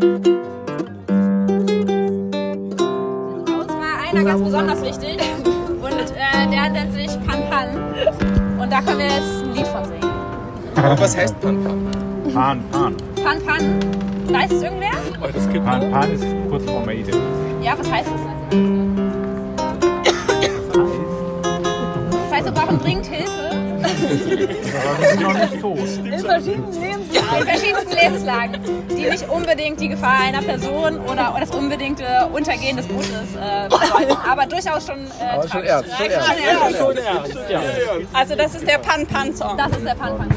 Uns war einer ganz besonders wichtig und äh, der nennt sich Pan Pan. Und da können wir jetzt ein Lied von singen. Was heißt Pan Pan? Pan, Pan. Pan Pan, weiß es irgendwer? Oh, das gibt Pan, Pan ist kurz vor Mayday. Ja, was heißt das? Das Aber wir sind noch nicht tot. in verschiedensten Lebenslagen, in verschiedensten Lebenslagen die nicht unbedingt die Gefahr einer Person oder das unbedingte Untergehen des Bootes äh, bedeuten, aber durchaus schon äh, Aber schon tragisch. ernst, schon ernst. Schon ernst. Also das ist der Pan-Pan-Song. Das ist der Pan Pan.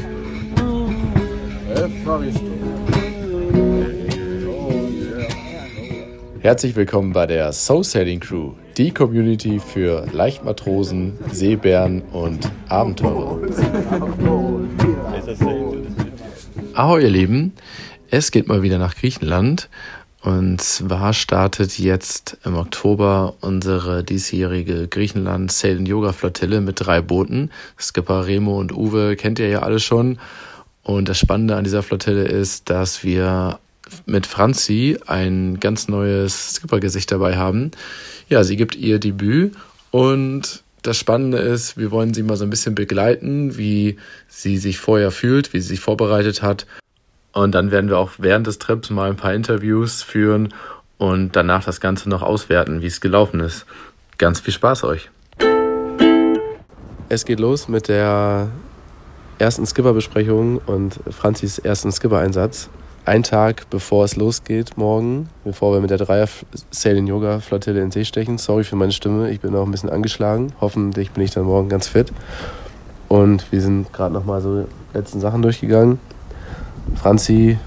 Herzlich willkommen bei der Soul Sailing Crew, die Community für Leichtmatrosen, Seebären und Abenteurer. Ahoi, ihr Lieben, es geht mal wieder nach Griechenland. Und zwar startet jetzt im Oktober unsere diesjährige Griechenland Sail Yoga Flottille mit drei Booten. Skipper Remo und Uwe kennt ihr ja alle schon. Und das Spannende an dieser Flottille ist, dass wir mit Franzi ein ganz neues Skippergesicht dabei haben. Ja, sie gibt ihr Debüt und das Spannende ist, wir wollen sie mal so ein bisschen begleiten, wie sie sich vorher fühlt, wie sie sich vorbereitet hat. Und dann werden wir auch während des Trips mal ein paar Interviews führen und danach das Ganze noch auswerten, wie es gelaufen ist. Ganz viel Spaß euch. Es geht los mit der ersten Skipper-Besprechung und Franzis ersten Skipper-Einsatz. Ein Tag bevor es losgeht, morgen, bevor wir mit der Dreier Sailing Yoga Flottille in See stechen. Sorry für meine Stimme, ich bin auch ein bisschen angeschlagen. Hoffentlich bin ich dann morgen ganz fit. Und wir sind gerade nochmal so letzten Sachen durchgegangen. Franzi,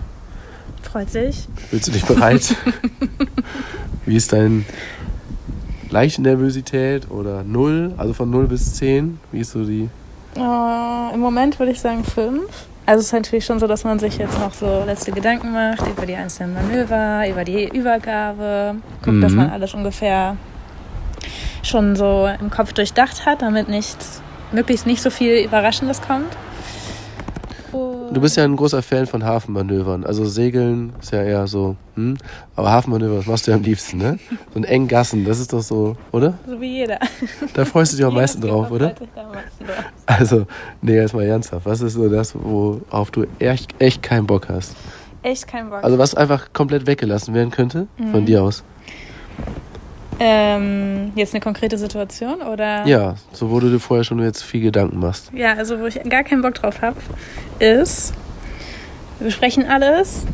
Freut sich. fühlst du dich bereit? Wie ist dein leichte Nervosität oder null? Also von 0 bis 10? Wie ist so die Äh, Im Moment würde ich sagen fünf. Also es ist natürlich schon so, dass man sich jetzt noch so letzte Gedanken macht über die einzelnen Manöver, über die Übergabe, guckt, dass Mhm. man alles ungefähr schon so im Kopf durchdacht hat, damit nichts, möglichst nicht so viel Überraschendes kommt. Und Du bist ja ein großer Fan von Hafenmanövern. Also Segeln ist ja eher so, hm? aber Hafenmanöver, das machst du ja am liebsten, ne? So ein engen Gassen, das ist doch so, oder? so wie jeder. Da freust du dich am meisten drauf, oder? Also, nee, jetzt mal ernsthaft. Was ist so das, worauf du echt, echt keinen Bock hast? Echt kein Bock. Also was einfach komplett weggelassen werden könnte, von Mhm. dir aus? Ähm, jetzt eine konkrete Situation oder? Ja, so wo du dir vorher schon jetzt viel Gedanken machst. Ja, also wo ich gar keinen Bock drauf habe, ist, wir besprechen alles,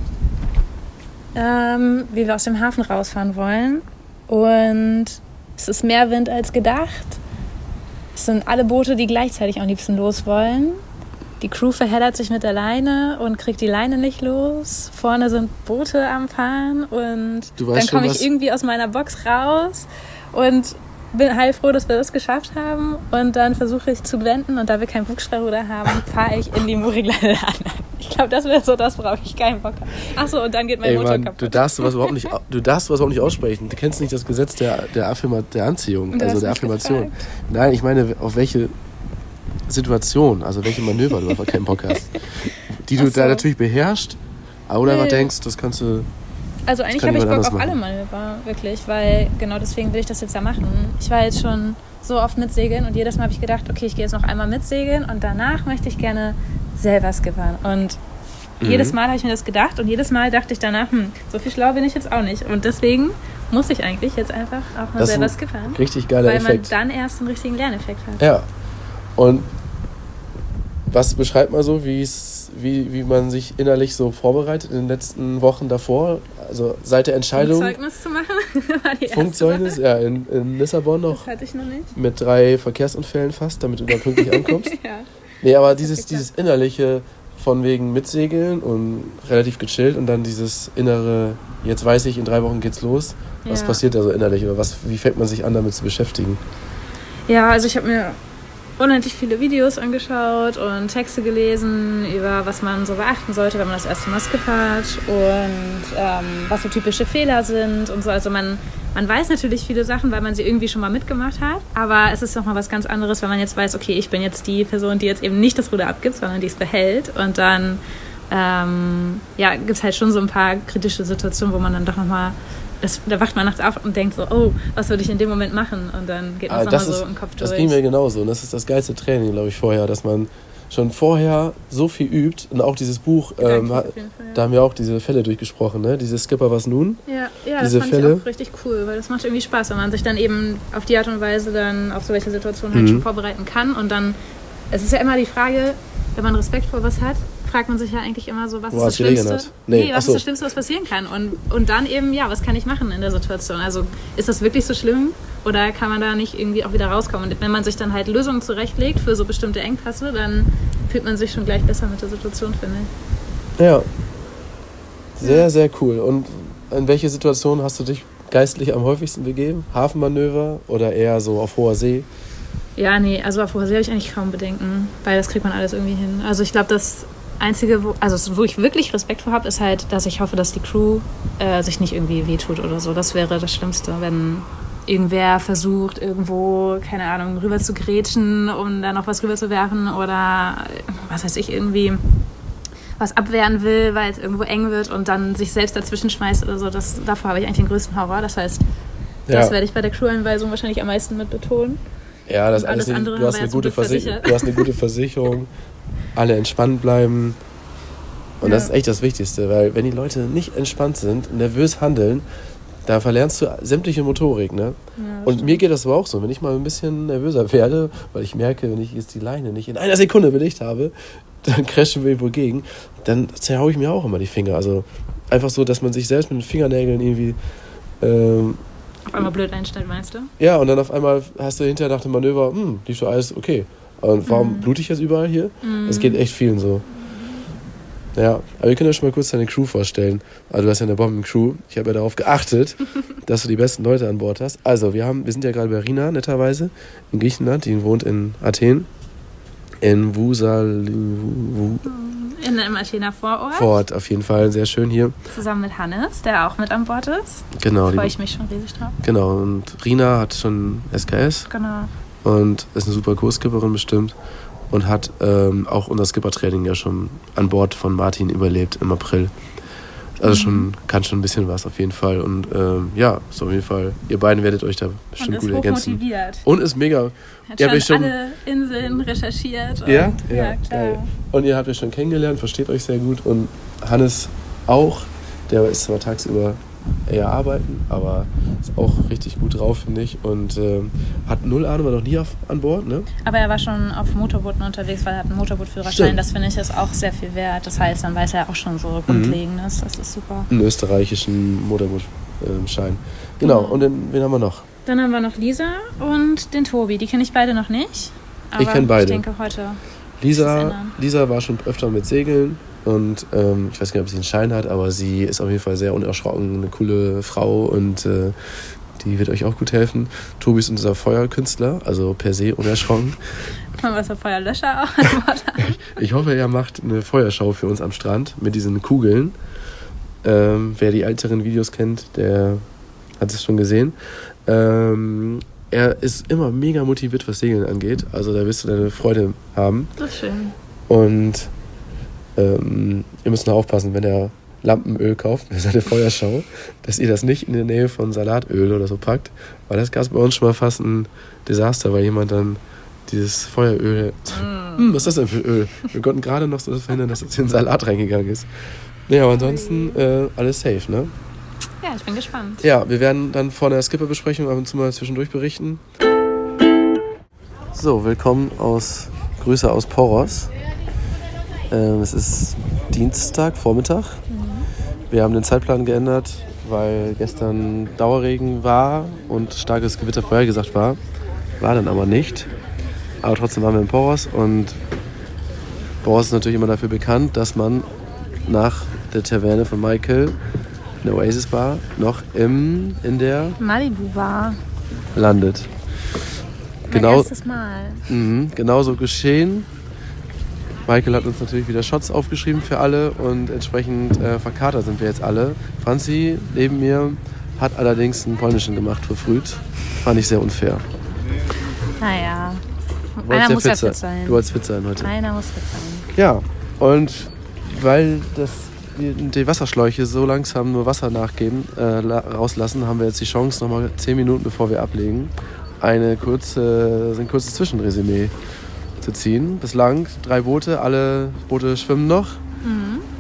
ähm, wie wir aus dem Hafen rausfahren wollen. Und es ist mehr Wind als gedacht. Es sind alle Boote, die gleichzeitig am liebsten los wollen. Die Crew verheddert sich mit der Leine und kriegt die Leine nicht los. Vorne sind Boote am Fahren und Du dann komme was- ich irgendwie aus meiner Box raus und bin heilfroh, dass wir das geschafft haben. Und dann versuche ich zu wenden und da wir kein Bugstrahlruder haben, fahre ich in die Muriglane an. Ich glaube, das wäre so das, worauf ich keinen Bock habe. Achso, und dann geht mein Ey Motor Mann, du kaputt. darfst sowas überhaupt nicht, du darfst sowas überhaupt nicht aussprechen. Du kennst nicht das Gesetz der, der, Affirma, der Anziehung, Du also der Affirmation. gefragt. Nein, ich meine, auf welche Situation, also welche Manöver du einfach keinen Bock hast. Die du so. da natürlich beherrschst, oder Nee. denkst, das kannst du. Also eigentlich habe ich Bock auf anders alle Manöver, wirklich, weil genau deswegen will ich das jetzt ja machen. Ich war jetzt schon so oft mitsegeln und jedes Mal habe ich gedacht, okay, ich gehe jetzt noch einmal mitsegeln und danach möchte ich gerne selber skippern. Und Mhm. jedes Mal habe ich mir das gedacht und jedes Mal dachte ich danach, hm, so viel schlau bin ich jetzt auch nicht. Und deswegen muss ich eigentlich jetzt einfach auch mal Das selber skippern, Richtig geiler weil Effekt. man dann erst einen richtigen Lerneffekt hat. Ja. Und was beschreibt man so, wie wie, man sich innerlich so vorbereitet in den letzten Wochen davor? Also seit der Entscheidung. Zeugnis zu machen, war die erste Funkzeugnis, ja, in, in Lissabon noch Das hatte ich noch nicht. mit drei Verkehrsunfällen fast, damit du da pünktlich ankommst. Ja. Nee, aber dieses, dieses innerliche von wegen mitsegeln und relativ gechillt und dann dieses innere, jetzt weiß ich, in drei Wochen geht's los. Was Ja. passiert da so innerlich oder was, wie fängt man sich an, damit zu beschäftigen? Ja, also ich habe mir unendlich viele Videos angeschaut und Texte gelesen über was man so beachten sollte, wenn man das erste Mal skippert und ähm, was so typische Fehler sind und so. Also man, man weiß natürlich viele Sachen, weil man sie irgendwie schon mal mitgemacht hat, aber es ist noch mal was ganz anderes, wenn man jetzt weiß, okay, ich bin jetzt die Person, die jetzt eben nicht das Ruder abgibt, sondern die es behält und dann ähm, ja, gibt es halt schon so ein paar kritische Situationen, wo man dann doch nochmal, da wacht man nachts auf und denkt so, oh, was würde ich in dem Moment machen? Und dann geht man Ah, das, nochmal so im Kopf das durch. ging mir genauso. Und das ist das geilste Training, glaube ich, vorher, dass man schon vorher so viel übt. Und auch dieses Buch, ähm, Fall, ja. da haben wir auch diese Fälle durchgesprochen, ne? Diese Skipper, was nun? Ja, ja Diese das fand Fälle. ich auch richtig cool, weil das macht irgendwie Spaß, wenn man sich dann eben auf die Art und Weise dann auf solche Situationen halt Mhm. schon vorbereiten kann. Und dann, es ist ja immer die Frage, wenn man Respekt vor was hat, fragt man sich ja eigentlich immer so, was Wo ist das Schlimmste? Nee, Nee, was so. ist das Schlimmste, was passieren kann? Und, und dann eben, ja, was kann ich machen in der Situation? Also ist das wirklich so schlimm oder kann man da nicht irgendwie auch wieder rauskommen? Und wenn man sich dann halt Lösungen zurechtlegt für so bestimmte Engpässe, dann fühlt man sich schon gleich besser mit der Situation, finde ich. Ja. Sehr, sehr cool. Und in welche Situation hast du dich geistlich am häufigsten begeben? Hafenmanöver oder eher so auf hoher See? Ja, nee, also auf hoher See habe ich eigentlich kaum Bedenken, weil das kriegt man alles irgendwie hin. Also ich glaube, das Einzige, wo, also wo ich wirklich Respekt vor habe, ist halt, dass ich hoffe, dass die Crew äh, sich nicht irgendwie wehtut oder so. Das wäre das Schlimmste, wenn irgendwer versucht, irgendwo, keine Ahnung, rüber zu grätschen, um da noch was rüber zu werfen oder äh, was weiß ich, irgendwie was abwehren will, weil es irgendwo eng wird und dann sich selbst dazwischen schmeißt oder so. Das, davor habe ich eigentlich den größten Horror. Das heißt, das werde ich bei der Crew-Einweisung wahrscheinlich am meisten mit betonen. Ja, das Und alles alles andere du, hast eine ja gute Glück Versich versichert. du hast eine gute Versicherung, alle entspannt bleiben. Und das ist echt das Wichtigste, weil wenn die Leute nicht entspannt sind, nervös handeln, da verlernst du sämtliche Motorik. Ne? und mir geht das aber auch so, wenn ich mal ein bisschen nervöser werde, weil ich merke, wenn ich jetzt die Leine nicht in einer Sekunde belegt habe, dann crashen wir irgendwo gegen, dann zerhaue ich mir auch immer die Finger. Also einfach so, dass man sich selbst mit den Fingernägeln irgendwie ähm, Auf einmal blöd einstellt, meinst du? ja, und dann auf einmal hast du hinterher nach dem Manöver, hm, lief so alles okay. Und warum blute ich jetzt überall hier? Es geht echt vielen so. Ja, aber wir können ja schon mal kurz deine Crew vorstellen. Also du hast ja eine Bombencrew. Ich habe ja darauf geachtet, dass du die besten Leute an Bord hast. Also wir haben, wir sind ja gerade bei Rina, netterweise, in Griechenland. Die wohnt in Athen. In Wusal, Wu, In einem Athener Vorort. Fort, auf jeden Fall sehr schön hier. Zusammen mit Hannes, der auch mit an Bord ist. Genau, Freue die, ich mich schon riesig drauf. genau. Und Rina hat schon SKS. Genau. Und ist eine super Kurskipperin bestimmt und hat ähm, auch unser Skippertraining ja schon an Bord von Martin überlebt im April. Also schon, kann schon ein bisschen was auf jeden Fall. Und ähm, ja, so auf jeden Fall. Ihr beiden werdet euch da bestimmt Und ist gut ergänzen. hochmotiviert. Und ist mega. Hat Ja, schon, schon- alle Inseln recherchiert. Und, Ja? Ja, klar. geil. Und ihr habt euch schon kennengelernt, versteht euch sehr gut. Und Hannes auch. Der ist zwar tagsüber eher arbeiten, aber ist auch richtig gut drauf, finde ich. Und ähm, hat null Ahnung, war noch nie auf, an Bord, ne? Aber er war schon auf Motorbooten unterwegs, weil er hat einen Motorbootführerschein. Das finde ich ist auch sehr viel wert. Das heißt, dann weiß er auch schon so Grundlegendes. Das ist super. einen österreichischen Motorbootschein. Genau, und den, wen haben wir noch? Dann haben wir noch Lisa und den Tobi. Die kenne ich beide noch nicht. Aber kenn beide. Ich denke heute. Lisa. Lisa war schon öfter mit Segeln und ähm, ich weiß nicht, ob sie einen Schein hat, aber sie ist auf jeden Fall sehr unerschrocken, eine coole Frau und äh, die wird euch auch gut helfen. Tobi ist unser Feuerkünstler, also per se unerschrocken. Mal was für Feuerlöscher hat. Ich hoffe, er macht eine Feuerschau für uns am Strand mit diesen Kugeln. Ähm, wer die älteren Videos kennt, der hat es schon gesehen. Ähm, er ist immer mega motiviert, was Segeln angeht. Also da wirst du deine Freude haben. Das ist schön. Und ähm, ihr müsst noch aufpassen, wenn er Lampenöl kauft für seine Feuerschau, dass ihr das nicht in der Nähe von Salatöl oder so packt. Weil das gab es bei uns schon mal fast ein Desaster, weil jemand dann dieses Feueröl. Hm, was ist das denn für Öl? Wir konnten gerade noch so verhindern, dass es in den Salat reingegangen ist. Naja, aber ansonsten äh, alles safe, ne? Ja, ich bin gespannt. Ja, wir werden dann vor der Skipper-Besprechung ab und zu mal zwischendurch berichten. So, willkommen aus Grüße aus Poros. Ähm, es ist Dienstag, Vormittag. Wir haben den Zeitplan geändert, weil gestern Dauerregen war und starkes Gewitter vorhergesagt war. War dann aber nicht. Aber trotzdem waren wir in Poros und Poros ist natürlich immer dafür bekannt, dass man nach der Taverne von Michael in der Oasis Bar noch im, in der Malibu war landet. mein Genau, erstes Mal. mhm, genauso geschehen. Michael hat uns natürlich wieder Shots aufgeschrieben für alle und entsprechend äh, verkatert sind wir jetzt alle. Franzi neben mir hat allerdings einen polnischen gemacht verfrüht. Fand ich sehr unfair. Naja. Du Einer muss ja fit fit sein. Du wolltest fit sein heute. Einer muss fit sein. Ja, und weil das, die, die Wasserschläuche so langsam nur Wasser nachgeben, äh, la- rauslassen, haben wir jetzt die Chance, nochmal zehn Minuten bevor wir ablegen, eine kurze, ein kurzes Zwischenresümee zu ziehen. Bislang drei Boote, alle Boote schwimmen noch.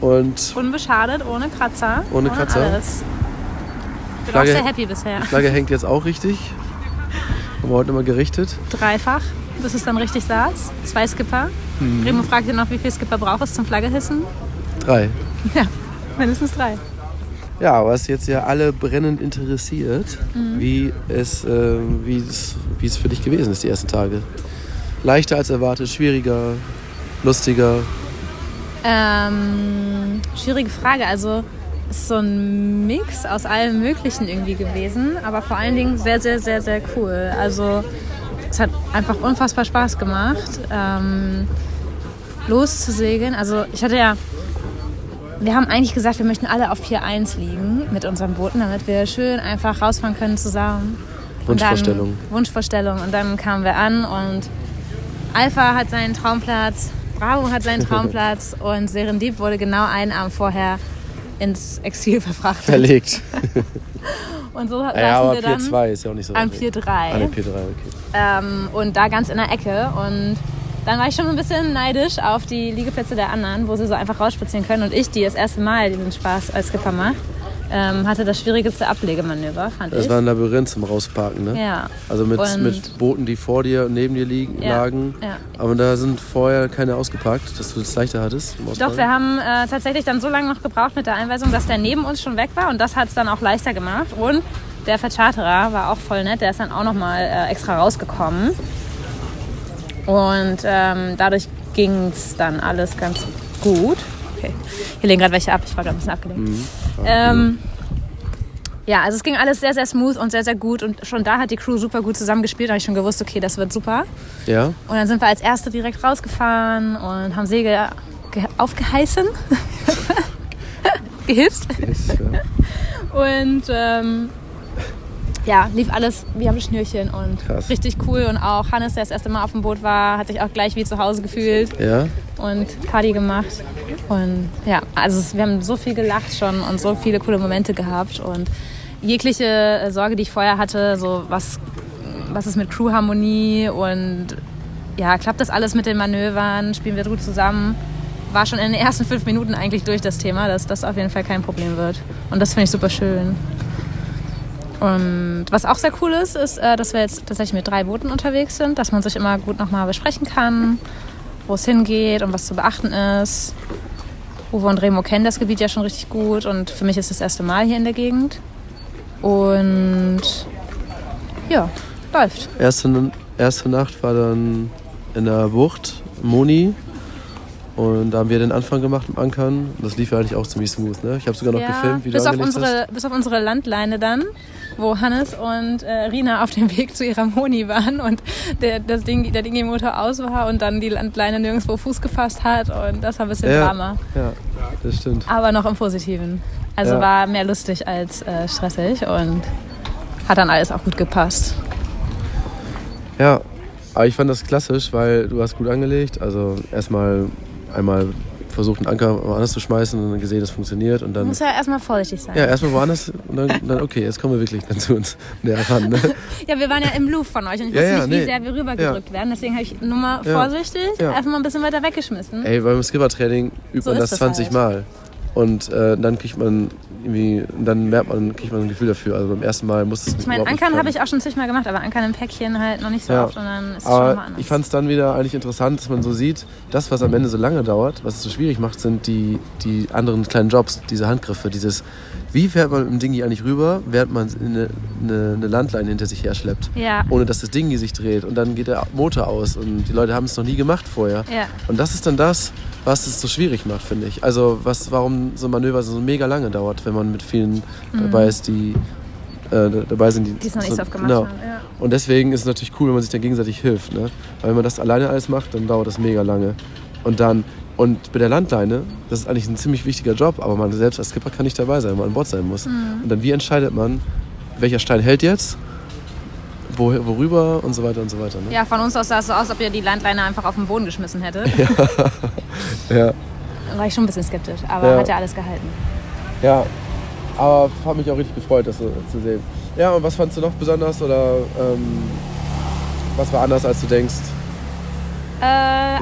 Und Unbeschadet, ohne Kratzer. Ohne Kratzer. alles. Ich bin Flagge- auch sehr happy bisher. die Flagge hängt jetzt auch richtig. Haben wir heute immer gerichtet. Dreifach, bis es dann richtig saß. Zwei Skipper. Mhm. Remo fragte noch, wie viel Skipper braucht es zum Flagge hissen? Drei. Ja, mindestens drei. Ja, was jetzt ja alle brennend interessiert, Mhm. wie, es, äh, wie, es, wie es für dich gewesen ist, die ersten Tage. Leichter als erwartet, schwieriger, lustiger. Ähm, schwierige Frage. Also es ist so ein Mix aus allem Möglichen irgendwie gewesen, aber vor allen Dingen sehr, sehr, sehr, sehr cool. Also es hat einfach unfassbar Spaß gemacht, ähm, loszusegeln. Also ich hatte ja, wir haben eigentlich gesagt, wir möchten alle auf Pier 1 liegen mit unseren Booten, damit wir schön einfach rausfahren können zusammen. Und Wunschvorstellung. Dann, Wunschvorstellung. Und dann kamen wir an und Alpha hat seinen Traumplatz, Bravo hat seinen Traumplatz und Serendip wurde genau einen Abend vorher ins Exil verfrachtet. Verlegt. Und so Ja, saßen aber wir Pier dann 2 ist ja auch nicht so an Pier weg. 3 Ah, ne, Pier 3, okay. ähm, und da ganz in der Ecke. Und dann war ich schon ein bisschen neidisch auf die Liegeplätze der anderen, wo sie so einfach rausspazieren können. Und ich, die das erste Mal diesen Spaß als Skipper macht, ähm, hatte das schwierigste Ablegemanöver, fand Das ich. war ein Labyrinth zum Rausparken, ne? ja. Also mit, Und- mit Booten, die vor dir und neben dir liegen, Ja, lagen. ja. Aber da sind vorher keine ausgeparkt, dass du das leichter hattest. Doch, wir haben äh, tatsächlich dann so lange noch gebraucht mit der Einweisung, dass der neben uns schon weg war und das hat es dann auch leichter gemacht. Und der Vercharterer war auch voll nett, der ist dann auch nochmal äh, extra rausgekommen. Und ähm, dadurch ging es dann alles ganz gut. Okay, hier legen gerade welche ab, ich war gerade ein bisschen abgelenkt. Ähm, ja, also es ging alles sehr, sehr smooth und sehr, sehr gut und schon da hat die Crew super gut zusammengespielt. Da habe ich schon gewusst, okay, das wird super. Ja? Und dann sind wir als Erste direkt rausgefahren und haben Segel ge- aufgeheißen. Gehisst. Ist, ja. Und ähm, ja, lief alles wie am Schnürchen und Krass. richtig cool. Und auch Hannes, der das erste Mal auf dem Boot war, hat sich auch gleich wie zu Hause gefühlt ja? und Party gemacht. Und ja, also wir haben so viel gelacht schon und so viele coole Momente gehabt. Und jegliche äh, Sorge, die ich vorher hatte, so was, was ist mit Crewharmonie und ja, klappt das alles mit den Manövern, spielen wir gut zusammen, war schon in den ersten fünf Minuten eigentlich durch das Thema, dass das auf jeden Fall kein Problem wird. Und das finde ich super schön. Und was auch sehr cool ist, ist, äh, dass wir jetzt tatsächlich mit drei Booten unterwegs sind, dass man sich immer gut nochmal besprechen kann, wo es hingeht und was zu beachten ist. Uwe und Remo kennen das Gebiet ja schon richtig gut und für mich ist das erste Mal hier in der Gegend. Und ja, läuft. Erste, erste Nacht war dann in der Bucht, Moni. Und da haben wir den Anfang gemacht im Ankern. Das lief ja eigentlich auch ziemlich smooth. Ne? Ich habe sogar noch gefilmt, wie bis du auf, bis auf unsere Landleine dann, wo Hannes und äh, Rina auf dem Weg zu ihrer Moni waren und der, das Ding, der Dingi-Motor aus war und dann die Landleine nirgendwo Fuß gefasst hat und das war ein bisschen Ja. Drama. Ja, das stimmt. Aber noch im Positiven. Also Ja. war mehr lustig als äh, stressig und hat dann alles auch gut gepasst. Ja, aber ich fand das klassisch, weil du hast gut angelegt. Also erstmal einmal versucht, einen Anker woanders zu schmeißen und dann gesehen, das funktioniert. Und dann muss ja erstmal vorsichtig sein. ja, erstmal woanders und dann, dann okay, jetzt kommen wir wirklich dann zu uns näher ran. Ne? Ja, wir waren ja im Louvre von euch und ich Ja, wusste ja, nicht, wie nee. sehr wir rübergedrückt werden. Deswegen habe ich nur mal vorsichtig erstmal ein bisschen weiter weggeschmissen. Ey, beim Skippertraining übt So man das 20 halt. Mal. Und äh, dann kriegt man irgendwie, dann merkt man, kriegt man ein Gefühl dafür. Also beim ersten Mal muss es Ich meine, Ankern habe ich auch schon zigmal gemacht, aber Ankern im Päckchen halt noch nicht so Ja. oft und dann ist es schon mal Aber anders. ich fand es dann wieder eigentlich interessant, dass man so sieht, das, was am Ende so lange dauert, was es so schwierig macht, sind die, die anderen kleinen Jobs, diese Handgriffe, dieses, wie fährt man mit dem Dingi eigentlich rüber, während man eine, eine, eine Landleine hinter sich herschleppt, ja, ohne dass das Dingi sich dreht und dann geht der Motor aus und die Leute haben es noch nie gemacht vorher. ja. Und das ist dann das, was es so schwierig macht, finde ich. Also was, warum so ein Manöver so mega lange dauert, wenn man mit vielen dabei ist, die äh, dabei sind, die, Mhm. Es noch nicht so, oft gemacht genau. haben. Ja. Und deswegen ist es natürlich cool, wenn man sich dann gegenseitig hilft. Ne? Weil wenn man das alleine alles macht, dann dauert das mega lange. Und dann, und bei der Landleine, das ist eigentlich ein ziemlich wichtiger Job, aber man selbst als Skipper kann nicht dabei sein, wenn man an Bord sein muss. Mhm. Und dann, wie entscheidet man, welcher Stein hält jetzt, wo, worüber und so weiter und so weiter. Ne? ja, von uns aus sah es so aus, als ob ihr die Landleine einfach auf den Boden geschmissen hättet. Ja. war ich schon ein bisschen skeptisch. Aber Ja. hat ja alles gehalten. Ja, aber hat mich auch richtig gefreut, das so zu sehen. Ja, und was fandst du noch besonders oder ähm, was war anders, als du denkst? Äh,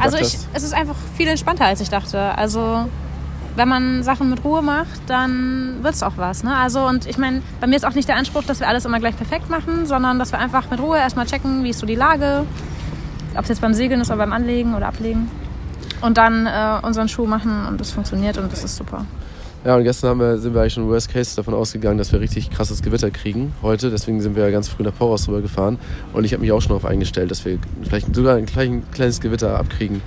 also ich, es ist einfach viel entspannter, als ich dachte. Also wenn man Sachen mit Ruhe macht, dann wird es auch was. Ne? Also und ich meine, bei mir ist auch nicht der Anspruch, dass wir alles immer gleich perfekt machen, sondern dass wir einfach mit Ruhe erstmal checken, wie ist so die Lage, ob es jetzt beim Segeln ist oder beim Anlegen oder Ablegen. Und dann äh, unseren Schuh machen und das funktioniert und das ist super. Ja, und gestern wir, sind wir eigentlich schon Worst Case davon ausgegangen, dass wir richtig krasses Gewitter kriegen heute. Deswegen sind wir ganz früh nach Poros rüber gefahren. Und ich habe mich auch schon darauf eingestellt, dass wir vielleicht sogar ein klein, kleines Gewitter abkriegen.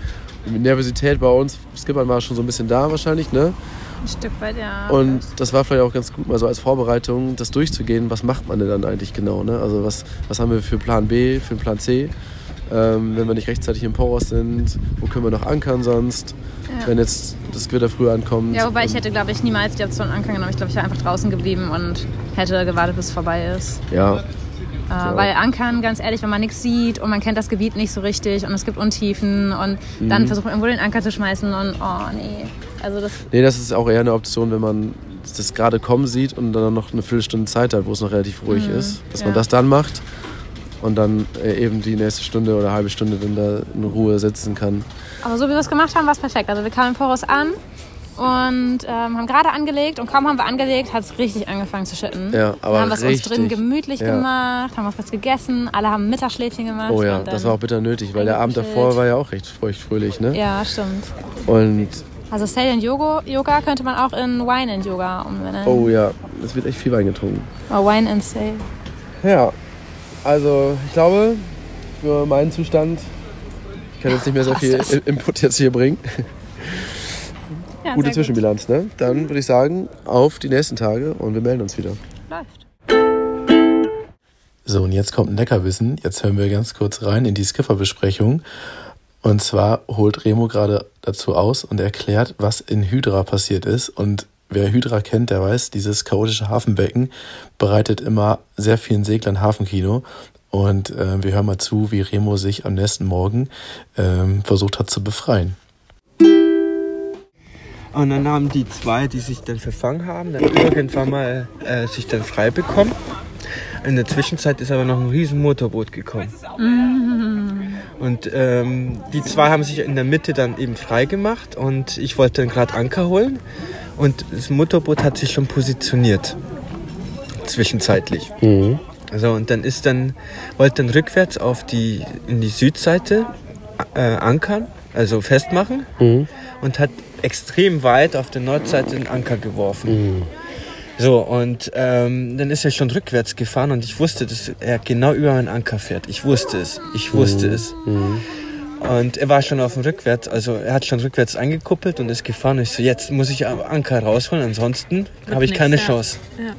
Nervosität bei uns, Skippern war schon so ein bisschen da wahrscheinlich, ne? Ein Stück weit, ja. Und das war vielleicht auch ganz gut, mal so als Vorbereitung, das durchzugehen. Was macht man denn dann eigentlich genau? Ne? Also was, was haben wir für Plan B, für Plan C? Ähm, wenn wir nicht rechtzeitig im Poros sind, wo können wir noch ankern sonst? Ja. Wenn jetzt das Gewitter früher ankommt. Ja, wobei ich hätte, glaube ich, niemals die Option ankern genommen. Ich glaube, ich wäre einfach draußen geblieben und hätte gewartet, bis es vorbei ist. Ja, Äh, Weil ankern, ganz ehrlich, wenn man nichts sieht und man kennt das Gebiet nicht so richtig und es gibt Untiefen und Mhm. dann versucht man irgendwo den Anker zu schmeißen und oh nee. Also das, Nee, das ist auch eher eine Option, wenn man das gerade kommen sieht und dann noch eine Viertelstunde Zeit hat, wo es noch relativ ruhig ist, dass man ja. das dann macht und dann äh, eben die nächste Stunde oder halbe Stunde dann da in Ruhe sitzen kann. aber so wie wir es gemacht haben, war es perfekt. Also wir kamen in Poros an und ähm, haben gerade angelegt und kaum haben wir angelegt, hat es richtig angefangen zu schütten. Ja, aber dann haben wir es uns drin gemütlich Ja. gemacht, haben was gegessen, alle haben Mittagsschläfchen gemacht. Oh ja, das war auch bitter nötig, weil der Abend davor war ja auch recht feucht fröhlich, ne? Ja, stimmt. Und Also Sail and Yoga, Yoga könnte man auch in Wine and Yoga umbenennen. oh ja, es wird echt viel Wein getrunken. Oh, Wine and Sail. Ja, also ich glaube, für meinen Zustand, ich kann jetzt nicht mehr so viel Input jetzt hier bringen. Ja, Gute sehr gut. Zwischenbilanz, ne? Dann würde ich sagen, auf die nächsten Tage und wir melden uns wieder. Läuft. So, und jetzt kommt ein Leckerwissen. Jetzt hören wir ganz kurz rein in die Skipper-Besprechung. Und zwar holt Remo gerade dazu aus und erklärt, was in Hydra passiert ist. Und wer Hydra kennt, der weiß, dieses chaotische Hafenbecken bereitet immer sehr vielen Seglern Hafenkino. Und äh, wir hören mal zu, wie Remo sich am nächsten Morgen ähm, versucht hat zu befreien. Und dann haben die zwei, die sich dann verfangen haben, dann irgendwann mal äh, sich dann frei bekommen. In der Zwischenzeit ist aber noch ein riesen Motorboot gekommen. Und ähm, die zwei haben sich in der Mitte dann eben frei gemacht und ich wollte dann gerade Anker holen und das Motorboot hat sich schon positioniert. Zwischenzeitlich. So, und dann ist dann, wollte dann rückwärts auf die, in die Südseite äh, ankern, also festmachen und hat extrem weit auf der Nordseite den Anker geworfen. So, und ähm, dann ist er schon rückwärts gefahren und ich wusste, dass er genau über meinen Anker fährt. Ich wusste es. Ich wusste es. Und er war schon auf dem Rückwärts, also er hat schon rückwärts angekuppelt und ist gefahren. Und ich so, jetzt muss ich am Anker rausholen, ansonsten habe ich keine ja. Chance.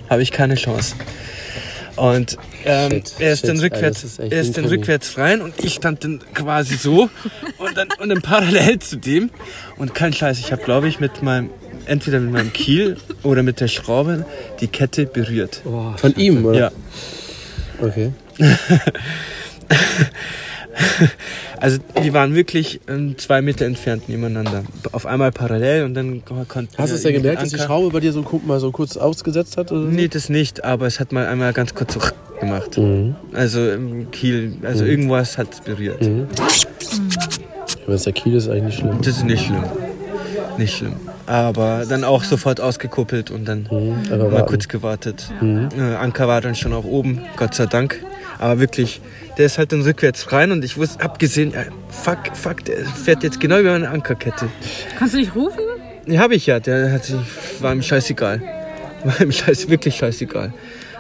Habe ich keine Chance. Und ähm, Shit, er ist shit, also dann rückwärts, das ist er ist dann rückwärts rein und ich stand dann quasi so und dann, und dann parallel zu dem. Und kein Scheiß, ich habe glaube ich mit meinem, entweder mit meinem Kiel oder mit der Schraube die Kette berührt. Von ihm, oder? Ja. Okay. Also die waren wirklich ähm, zwei Meter entfernt nebeneinander. Auf einmal parallel und dann konnten Hast du es ja gemerkt, dass die Schraube bei dir so, mal so kurz ausgesetzt hat? Oder? Nee, das nicht, aber es hat mal einmal ganz kurz so gemacht. Mhm. Also im Kiel, also irgendwas hat es berührt. Mhm. Es der Kiel ist, eigentlich nicht schlimm. Das ist nicht schlimm. Nicht schlimm. Aber dann auch sofort ausgekuppelt und dann Aber mal warten. kurz gewartet. Äh, Anker war dann schon auch oben, Gott sei Dank. Aber wirklich, der ist halt dann rückwärts rein und ich wusste, hab gesehen, ja, fuck, fuck, der fährt jetzt genau über eine Ankerkette. Kannst du nicht rufen? Die habe ich ja, der hat sich, war ihm scheißegal. War ihm scheiß, wirklich scheißegal.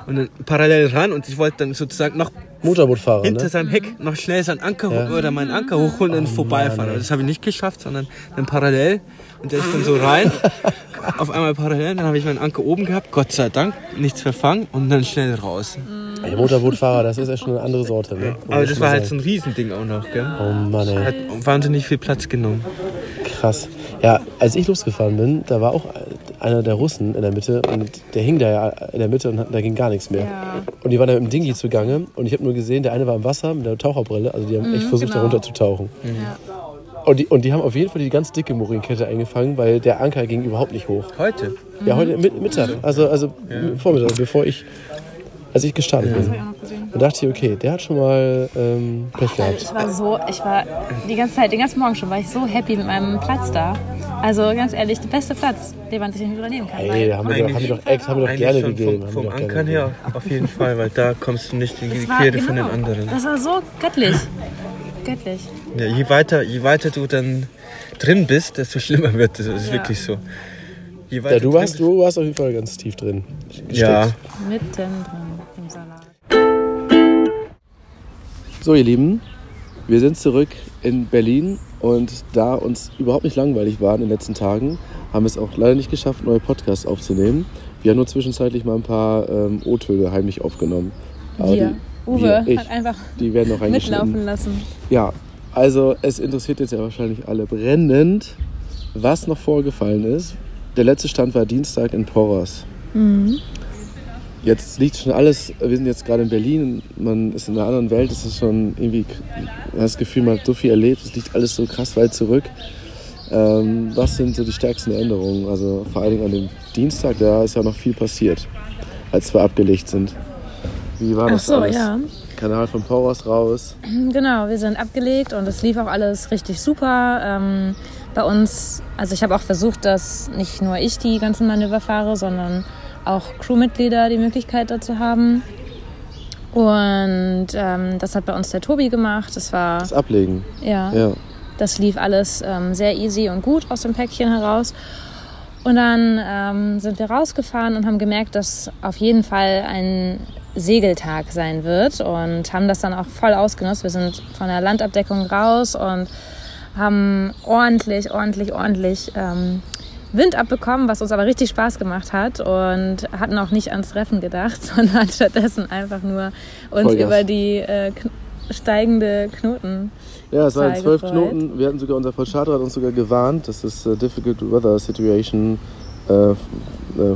Und dann parallel ran und ich wollte dann sozusagen noch Motorbootfahrer, hinter ne? seinem Heck noch schnell seinen Anker ho- oder meinen Anker hochholen und dann vorbeifahren. Aber das habe ich nicht geschafft, sondern dann parallel. Und der ist dann so rein, auf einmal parallel. Dann habe ich meinen Anker oben gehabt, Gott sei Dank, nichts verfangen und dann schnell raus. Ey, Motorbootfahrer, das ist ja schon eine andere Sorte, ne? Aber das war halt so ein Riesending auch noch, gell? Oh Mann, ey. Hat wahnsinnig viel Platz genommen. Krass. Ja, als ich losgefahren bin, da war auch einer der Russen in der Mitte und der hing da ja in der Mitte und da ging gar nichts mehr. Ja. Und die waren da mit dem Dingi zugange und ich habe nur gesehen, der eine war im Wasser mit einer Taucherbrille, also die haben echt versucht, da genau. runter zu tauchen. Und die, und die haben auf jeden Fall die ganz dicke Moringkette eingefangen, weil der Anker ging überhaupt nicht hoch. Heute? Ja, heute mit, Mittag. Also, also Vormittag, bevor ich, als ich gestartet bin. Da dachte ich, okay, der hat schon mal ähm, Pech gehabt. Ich war so, ich war die ganze Zeit, den ganzen Morgen schon, war ich so happy mit meinem Platz da. Also ganz ehrlich, der beste Platz, den man sich nicht übernehmen kann. Ey, haben wir doch, haben wir doch, ex, haben wir doch gerne schon gegeben. Vom, vom Ankern her auf jeden Fall, weil da kommst du nicht in die Quere von den genau, anderen. Das war so göttlich. Göttlich. Ja, je, weiter, je weiter du dann drin bist, desto schlimmer wird es. Das ist Ja. wirklich so. Je weiter Ja, du drin warst, du warst auf jeden Fall ganz tief drin. Ja, Mittendrin im Salat. So, ihr Lieben, wir sind zurück in Berlin und da uns überhaupt nicht langweilig war in den letzten Tagen, haben wir es auch leider nicht geschafft, neue Podcasts aufzunehmen. Wir haben nur zwischenzeitlich mal ein paar ähm, O-Töne heimlich aufgenommen. Aber Wir. Uwe ich, hat einfach die werden noch mitlaufen lassen. Ja, also es interessiert jetzt ja wahrscheinlich alle brennend, was noch vorgefallen ist. Der letzte Stand war Dienstag in Porras. Jetzt liegt schon alles, wir sind jetzt gerade in Berlin, man ist in einer anderen Welt, es ist schon irgendwie, man hat das Gefühl, man hat so viel erlebt, es liegt alles so krass weit zurück. Ähm, was sind so die stärksten Änderungen? Also vor allen Dingen an dem Dienstag, da ist ja noch viel passiert, als wir abgelegt sind. Wie war Ach das so, alles? ja. Kanal von Porras raus. Genau, wir sind abgelegt und es lief auch alles richtig super. Ähm, bei uns, also ich habe auch versucht, dass nicht nur ich die ganzen Manöver fahre, sondern auch Crewmitglieder die Möglichkeit dazu haben. Und ähm, das hat bei uns der Tobi gemacht. Das war, Das Ablegen. ja, Ja. das lief alles ähm, sehr easy und gut aus dem Päckchen heraus. Und dann ähm, sind wir rausgefahren und haben gemerkt, dass auf jeden Fall ein Segeltag sein wird und haben das dann auch voll ausgenutzt. Wir sind von der Landabdeckung raus und haben ordentlich, ordentlich, ordentlich ähm, Wind abbekommen, was uns aber richtig Spaß gemacht hat und hatten auch nicht ans Reffen gedacht, sondern stattdessen einfach nur uns Vollgas. über die äh, kn steigende Knoten Ja, es waren zwölf. Knoten. Wir hatten sogar, unser Portator hat uns sogar gewarnt, dass das äh, Difficult Weather Situation äh, äh,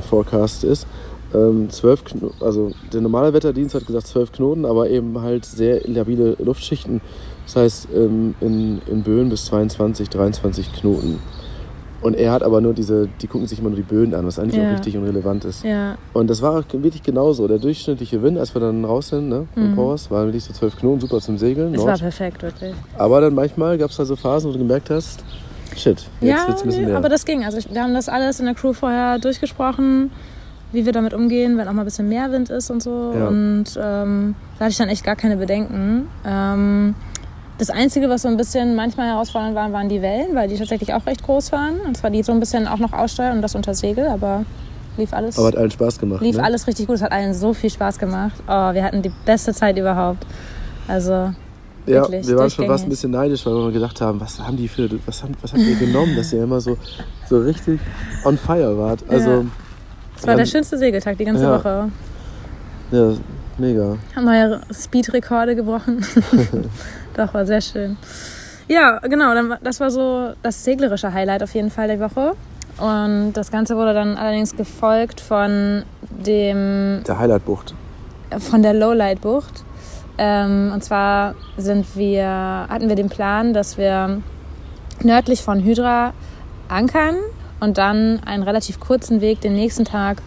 Forecast ist. Ähm, zwölf Kno also der normale Wetterdienst hat gesagt zwölf Knoten, aber eben halt sehr labile Luftschichten. Das heißt ähm, in, in Böen bis 22, 23 Knoten. Und er hat aber nur diese, die gucken sich immer nur die Böen an, was eigentlich Ja. auch richtig unrelevant ist. Ja, Und das war auch wirklich genauso. Der durchschnittliche Wind, als wir dann raus sind, ne, Mhm. Powers, waren wirklich so zwölf Knoten, super zum Segeln. es Nord. war perfekt, wirklich. Aber dann manchmal gab es da so Phasen, wo du gemerkt hast, shit, jetzt ja, wird's ein bisschen nee, mehr. aber das ging. Also ich, wir haben das alles in der Crew vorher durchgesprochen, wie wir damit umgehen, wenn auch mal ein bisschen mehr Wind ist und so. Ja. Und ähm, da hatte ich dann echt gar keine Bedenken. Ähm, das Einzige, was so ein bisschen manchmal herausfordernd war, waren die Wellen, weil die tatsächlich auch recht groß waren. Und zwar die so ein bisschen auch noch aussteuern und das unter Segel, aber lief alles, aber hat allen Spaß gemacht. lief ne? alles richtig gut. Es hat allen so viel Spaß gemacht. Oh, wir hatten die beste Zeit überhaupt. Also ja, wirklich, wir waren schon fast ein bisschen neidisch, weil wir gedacht haben, was haben die für, was, haben, was habt ihr genommen, dass ihr immer so, so richtig on fire wart. Also, Ja. Es war Ja. der schönste Segeltag die ganze Ja. Woche. ja, mega. Haben neue Speed-Rekorde gebrochen. Doch, war sehr schön. Ja, genau, dann, das war so das seglerische Highlight auf jeden Fall der Woche. Und das Ganze wurde dann allerdings gefolgt von dem Der Highlight-Bucht. von der Lowlight-Bucht. Ähm, und zwar sind wir, hatten wir den Plan, dass wir nördlich von Hydra ankern und dann einen relativ kurzen Weg den nächsten Tag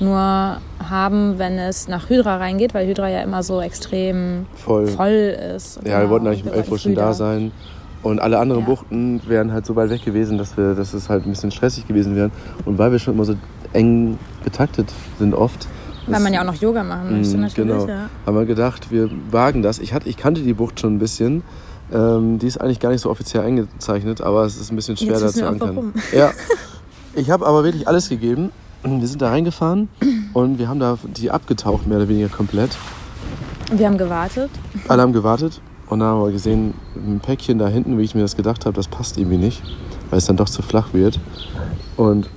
nur haben, wenn es nach Hydra reingeht, weil Hydra ja immer so extrem Voll. voll ist. Ja, wir Genau, wollten eigentlich um wir 11 Uhr schon da sein. Und alle anderen Ja. Buchten wären halt so weit weg gewesen, dass, wir, dass es halt ein bisschen stressig gewesen wäre. Und weil wir schon immer so eng getaktet sind oft, Weil man ja auch noch Yoga machen möchte, Mm, natürlich. genau. Ja. haben wir gedacht, wir wagen das. Ich, hatte, ich kannte die Bucht schon ein bisschen. Ähm, die ist eigentlich gar nicht so offiziell eingezeichnet, aber es ist ein bisschen schwer Jetzt da zu wir ankern. Ja, ich habe aber wirklich alles gegeben. Wir sind da reingefahren und wir haben da die abgetaucht, mehr oder weniger komplett. Und wir haben gewartet. Alle haben gewartet und dann haben wir gesehen, ein Päckchen da hinten, wie ich mir das gedacht habe, das passt irgendwie nicht, weil es dann doch zu flach wird. Und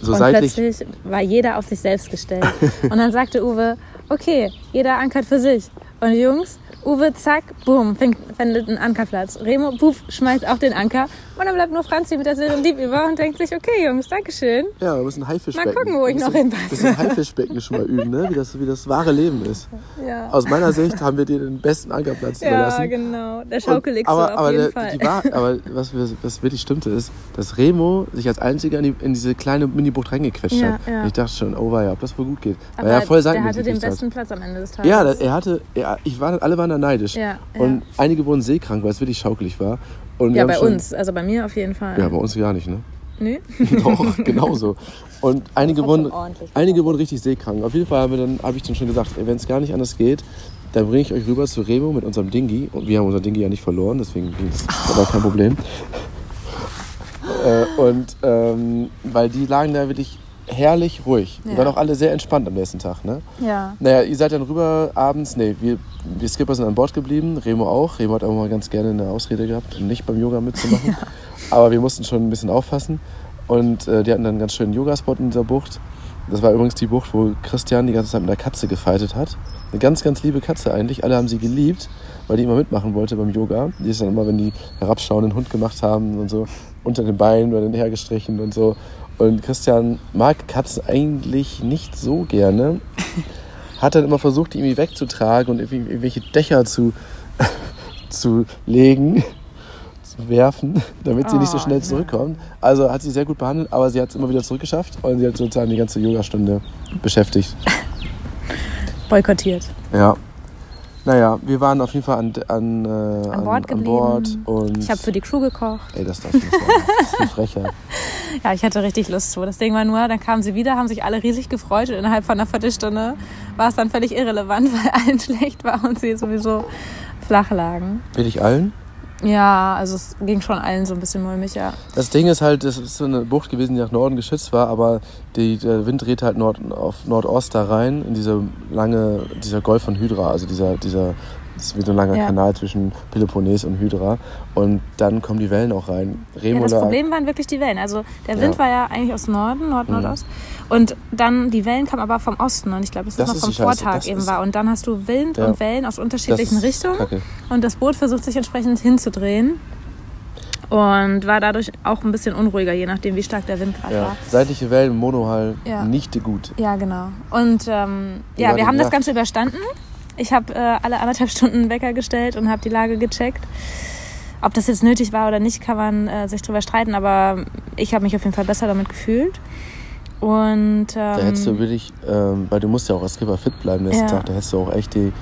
so und seitlich. plötzlich war jeder auf sich selbst gestellt. und dann sagte Uwe, okay, jeder ankert für sich. Und die Jungs, Uwe, zack, boom, fängt, findet einen Ankerplatz. Remo, puff, schmeißt auch den Anker. Und dann bleibt nur Franzi mit der Serendip über und denkt sich, okay, Jungs, Dankeschön. Ja, wir müssen Haifischbecken. Mal gucken, wo ich noch hinpasse. Wir müssen Haifischbecken schon mal üben, ne? wie, das, wie das wahre Leben ist. Ja, Aus meiner Sicht haben wir dir den besten Ankerplatz ja überlassen. genau. Der Schaukelixer aber, auf aber, jeden der, Fall. War, aber was, was wirklich stimmte, ist, dass Remo sich als einziger in, die, in diese kleine Mini-Bucht reingequetscht Ja, hat. ja. Und ich dachte schon, oh weia, ob das wohl gut geht. aber Weil er voll der hatte den besten hat. Platz am Ende des Tages. Ja, er hatte, er, ich war, alle waren da neidisch. Ja, ja. Und einige wurden seekrank, weil es wirklich schaukelig war. Und wir ja haben bei schon, uns, also bei mir auf jeden Fall. Ja, bei uns gar nicht, ne? Nö? Doch, genauso. Und einige wurden, einige wurden richtig seekrank. Auf jeden Fall habe dann, hab ich dann schon gesagt, wenn es gar nicht anders geht, dann bringe ich euch rüber zu Remo mit unserem Dingi. Und wir haben unser Dingi ja nicht verloren, deswegen ist das aber kein Problem. äh, und ähm, weil die lagen da wirklich herrlich ruhig. Ja. waren auch alle sehr entspannt am nächsten Tag. Ne? Ja. Naja, ihr seid dann rüber abends, nee, wir, wir Skipper sind an Bord geblieben, Remo auch. Remo hat auch mal ganz gerne eine Ausrede gehabt, um nicht beim Yoga mitzumachen. Aber wir mussten schon ein bisschen aufpassen. Und äh, die hatten dann einen ganz schönen Yogaspot in dieser Bucht. Das war übrigens die Bucht, wo Christian die ganze Zeit mit einer Katze gefeitet hat. Eine ganz, ganz liebe Katze eigentlich. Alle haben sie geliebt, weil die immer mitmachen wollte beim Yoga. Die ist dann immer, wenn die herabschauenden Hund gemacht haben und so, unter den Beinen oder den hergestrichen und so. Und Christian mag Katzen eigentlich nicht so gerne. Hat dann immer versucht, die irgendwie wegzutragen und irgendwelche Dächer zu, zu legen, zu werfen, damit sie nicht so Oh, schnell zurückkommt. Also hat sie sehr gut behandelt, aber sie hat es immer wieder zurückgeschafft und sie hat sozusagen die ganze Yogastunde beschäftigt. Boykottiert. Ja. Naja, wir waren auf jeden Fall an, an, äh, An Bord an geblieben. Bord und. Ich habe für die Crew gekocht. Ey, das darfst du nicht sagen. Das ist eine Frechheit. Ja, ich hatte richtig Lust zu. Das Ding war nur, dann kamen sie wieder, haben sich alle riesig gefreut und innerhalb von einer Viertelstunde war es dann völlig irrelevant, weil allen schlecht war und sie sowieso flach lagen. Will ich allen? Ja, also es ging schon allen so ein bisschen mulmig, ja. Das Ding ist halt, es ist so eine Bucht gewesen, die nach Norden geschützt war, aber die, der Wind dreht halt Nord, auf Nordost da rein, in diese lange, dieser Golf von Hydra, also dieser, dieser, das ist wie so ein langer Ja. Kanal zwischen Peloponnes und Hydra. Und dann kommen die Wellen auch rein. Ja, Remo das Problem waren wirklich die Wellen. Also der Wind Ja. war ja eigentlich aus Norden, Nord, Mhm. Und dann die Wellen kamen aber vom Osten. Und ich glaube, dass das, Das noch vom. Vortag eben war. Und dann hast du Wind Ja. und Wellen aus unterschiedlichen Richtungen. Kacke. Und das Boot versucht sich entsprechend hinzudrehen. Und war dadurch auch ein bisschen unruhiger, je nachdem, wie stark der Wind gerade Ja. war. Seitliche Wellen, Monohall, Ja. nicht gut. Ja, genau. Und ähm, ja, wir haben das? Ganze überstanden. Ich habe äh, alle anderthalb Stunden Wecker gestellt und habe die Lage gecheckt. Ob das jetzt nötig war oder nicht, kann man äh, sich drüber streiten, aber ich habe mich auf jeden Fall besser damit gefühlt. Und ähm, Da hättest du wirklich, ähm, weil du musst ja auch als Skipper fit bleiben nächsten Ja. Tag, da hättest du auch echt die,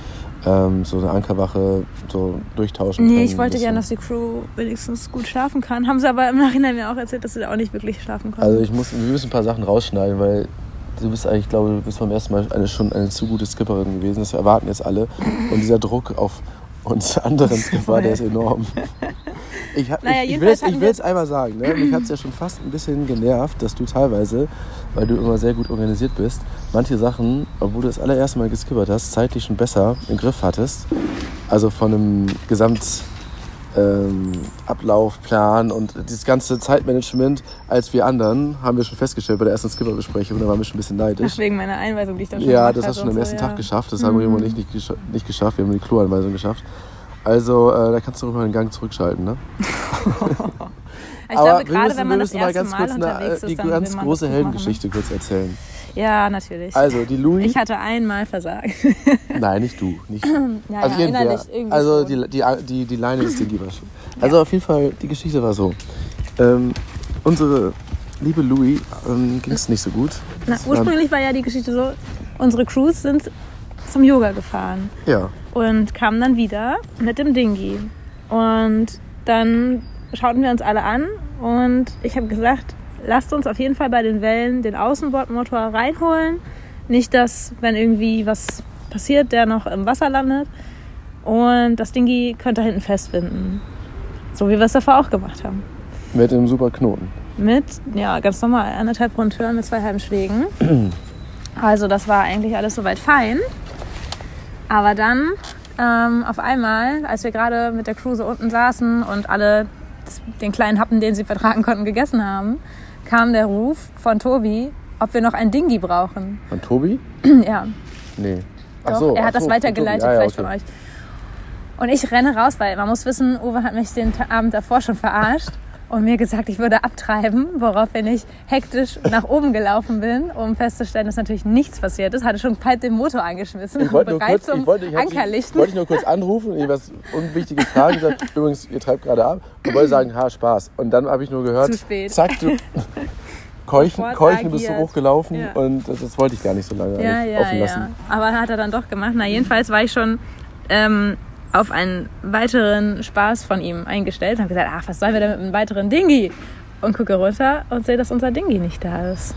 ähm, so eine Ankerwache so durchtauschen können. Nee, ich wollte gerne, dass die Crew wenigstens gut schlafen kann. Haben sie aber im Nachhinein mir auch erzählt, dass sie da auch nicht wirklich schlafen konnten. Also ich muss, wir müssen ein paar Sachen rausschneiden, weil du bist eigentlich, ich glaube, du bist beim ersten Mal eine, schon eine zu gute Skipperin gewesen. Das erwarten jetzt alle. Und dieser Druck auf uns anderen Skipper, der ist enorm. Ich, hab, Naja, ich, ich will jetzt, ich jetzt einmal sagen, ne? mich hat es ja schon fast ein bisschen genervt, dass du teilweise, weil du immer sehr gut organisiert bist, manche Sachen, obwohl du das allererste Mal geskippert hast, zeitlich schon besser im Griff hattest. Also von einem Gesamt ähm, Ablaufplan und dieses ganze Zeitmanagement als wir anderen, haben wir schon festgestellt bei der ersten Skipperbesprechung, da waren wir schon ein bisschen neidisch. Ach, wegen meiner Einweisung, die ich dann schon Ja, das hast du schon am und ersten so, Tag ja. geschafft. Das haben Remo und ich nicht, gescha nicht geschafft. Wir haben die Kloanweisung geschafft. Also, äh, da kannst du nochmal den Gang zurückschalten, ne? Ich glaube, wir gerade wenn wir man das müssen mal erste ganz Mal kurz eine, unterwegs äh, ist, die ganz große ne? Heldengeschichte kurz erzählen. Ja, natürlich. Also, die Louis. ich hatte einmal versagt. Nein, nicht du. Nicht Ja, also ja, irgendwer. innerlich irgendwie also schon. die, die, die, die Leine des Dingi war schon. Also auf jeden Fall, die Geschichte war so. Ähm, unsere liebe Louis ähm, ging es nicht so gut. Na, ursprünglich war ja die Geschichte so, unsere Crews sind zum Yoga gefahren Ja, und kamen dann wieder mit dem Dingi. Und dann schauten wir uns alle an und ich habe gesagt, lasst uns auf jeden Fall bei den Wellen den Außenbordmotor reinholen. Nicht, dass, wenn irgendwie was passiert, der noch im Wasser landet. Und das Dingi könnte hinten festbinden. So wie wir es davor auch gemacht haben. mit einem super Knoten. Mit, ja, ganz normal, anderthalb Rundtüren mit zwei halben Schlägen. Also das war eigentlich alles soweit fein. Aber dann ähm, auf einmal, als wir gerade mit der Crew so unten saßen und alle den kleinen Happen, den sie vertragen konnten, gegessen haben, kam der Ruf von Tobi, ob wir noch ein Dingi brauchen. Von Tobi? ja, Nee. Ach doch, so, er ach hat das so, weitergeleitet, von Tobi. Ah, ja, vielleicht okay. von euch. Und ich renne raus, weil man muss wissen, Uwe hat mich den Abend davor schon verarscht. Und mir gesagt, ich würde abtreiben, woraufhin ich hektisch nach oben gelaufen bin, um festzustellen, dass natürlich nichts passiert ist. Hatte schon halb den Motor angeschmissen Ich wollte nur kurz, ich wollte, ich Ankerlichten. wollte ich nur kurz anrufen und was unwichtige Frage gesagt. Übrigens, ihr treibt gerade ab und wollte sagen, ha, Spaß. Und dann habe ich nur gehört, Zu spät. zack, du keuchen, keuchen bist du hochgelaufen Ja. und das, das wollte ich gar nicht so lange Ja, ja, offen ja. lassen. Aber hat er dann doch gemacht. Na, jedenfalls war ich schon ähm, auf einen weiteren Spaß von ihm eingestellt und habe gesagt, ach, was sollen wir denn mit einem weiteren Dingi? Und gucke runter und sehe, dass unser Dingi nicht da ist.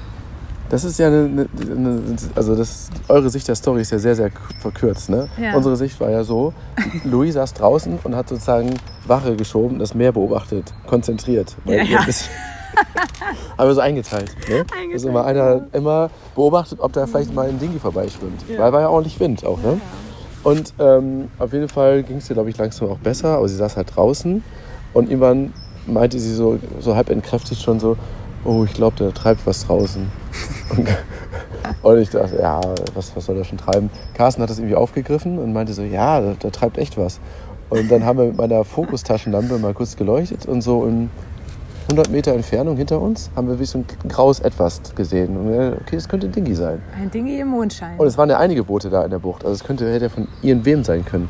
Das ist ja eine, eine, also das, eure Sicht der Story ist ja sehr, sehr verkürzt. Ne? Ja. Unsere Sicht war ja so, Louis saß draußen und hat sozusagen Wache geschoben, das Meer beobachtet, konzentriert. Ja, ja. haben wir so eingeteilt. Ne? Also immer einer immer beobachtet, ob da vielleicht mal ein Dingi vorbeischwimmt. Weil war ja ordentlich Wind auch. Ne? Und ähm, auf jeden Fall ging es ihr, glaube ich, langsam auch besser. Aber sie saß halt draußen und irgendwann meinte sie so, so halb entkräftigt schon so, oh, ich glaube, der treibt was draußen. Und, ich dachte, ja, was, was soll der schon treiben? Carsten hat das irgendwie aufgegriffen und meinte so, ja, da, da treibt echt was. Und dann haben wir mit meiner Fokustaschenlampe mal kurz geleuchtet und so in 100 Meter Entfernung hinter uns haben wir wie so ein graues Etwas gesehen. Und wir, okay, das könnte Dingi sein. Ein Dingi im Mondschein. Und es waren ja einige Boote da in der Bucht. Also es könnte hätte ja von irgendwem sein können.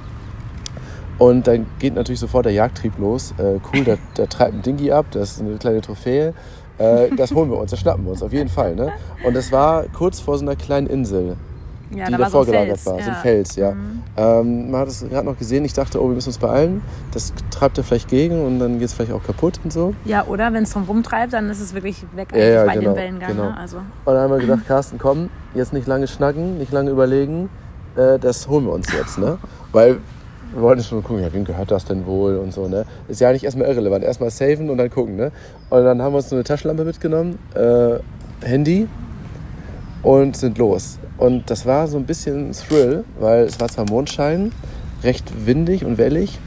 Und dann geht natürlich sofort der Jagdtrieb los. Äh, cool, da, da treibt ein Dingi ab, das ist eine kleine Trophäe. Äh, das holen wir uns, das schnappen wir uns auf jeden Fall. Ne? Und das war kurz vor so einer kleinen Insel, ja, die da war so davor ein gelagert Fels. war. So ein ja. Mhm. Fels, ja. Ähm, man hat es gerade noch gesehen. Ich dachte, oh, wir müssen uns beeilen. Das treibt er vielleicht gegen und dann geht es vielleicht auch kaputt und so. Ja, oder wenn es drum rumtreibt, dann ist es wirklich weg Ja, ja, bei genau, dem Wellengang. genau. Ne? Also, Und dann haben wir gedacht, Carsten, komm, jetzt nicht lange schnacken, nicht lange überlegen, äh, das holen wir uns jetzt, ne? Weil wir wollten schon gucken, ja, wem gehört das denn wohl und so, ne? Ist ja nicht erstmal irrelevant, erstmal saven und dann gucken, ne? Und dann haben wir uns so eine Taschenlampe mitgenommen, äh, Handy und sind los. Und das war so ein bisschen Thrill, weil es war zwar Mondschein, recht windig und wellig,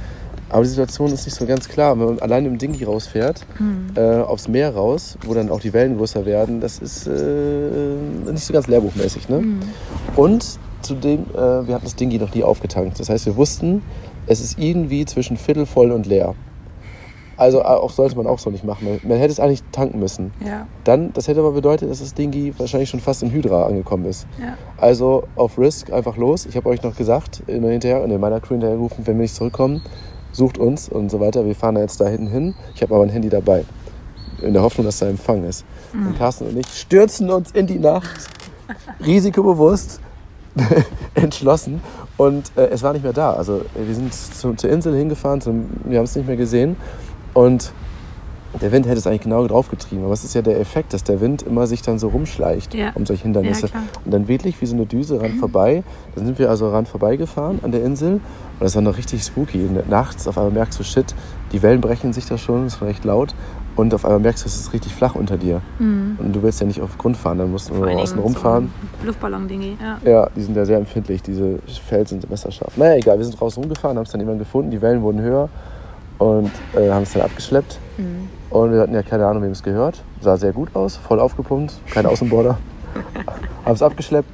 aber die Situation ist nicht so ganz klar. Wenn man allein im Dingi rausfährt, äh, aufs Meer raus, wo dann auch die Wellen größer werden, das ist äh, nicht so ganz lehrbuchmäßig. Ne? Und zudem, äh, wir hatten das Dingi noch nie aufgetankt. Das heißt, wir wussten, es ist irgendwie zwischen Viertel voll und leer. Also äh, auch sollte man auch so nicht machen. Man- hätte es eigentlich tanken müssen. ja. Dann, das hätte aber bedeutet, dass das Dingi wahrscheinlich schon fast in Hydra angekommen ist. Ja. Also auf Risk einfach los. Ich habe euch noch gesagt, immer hinterher und in meiner Crew hinterher gerufen, wenn wir nicht zurückkommen, sucht uns und so weiter. Wir fahren da jetzt da hinten hin. Ich habe aber ein Handy dabei. In der Hoffnung, dass da Empfang ist. Und Carsten und ich stürzen uns in die Nacht, risikobewusst, entschlossen. Und äh, es war nicht mehr da. Also wir sind zu, zur Insel hingefahren, zum, wir haben es nicht mehr gesehen. Und der Wind hätte es eigentlich genau draufgetrieben. Aber es ist ja der Effekt, dass der Wind immer sich dann so rumschleicht Ja. um solche Hindernisse. Ja, und dann wirklich wie so eine Düse ran vorbei. Dann sind wir also ran vorbeigefahren an der Insel. Und das war noch richtig spooky. Nachts auf einmal merkst du, shit, die Wellen brechen sich da schon, ist schon recht laut. Und auf einmal merkst du, es ist richtig flach unter dir. Und du willst ja nicht auf Grund fahren, dann musst du Mhm. Nur außen rumfahren. So Luftballon-Dingi, ja. Ja, die sind ja sehr empfindlich, diese Felsen sind messerscharf. Naja, egal, wir sind draußen rumgefahren, haben es dann jemanden gefunden, die Wellen wurden höher und äh, haben es dann abgeschleppt. Und wir hatten ja keine Ahnung, wem es gehört. Sah sehr gut aus, voll aufgepumpt, kein Außenborder. haben es abgeschleppt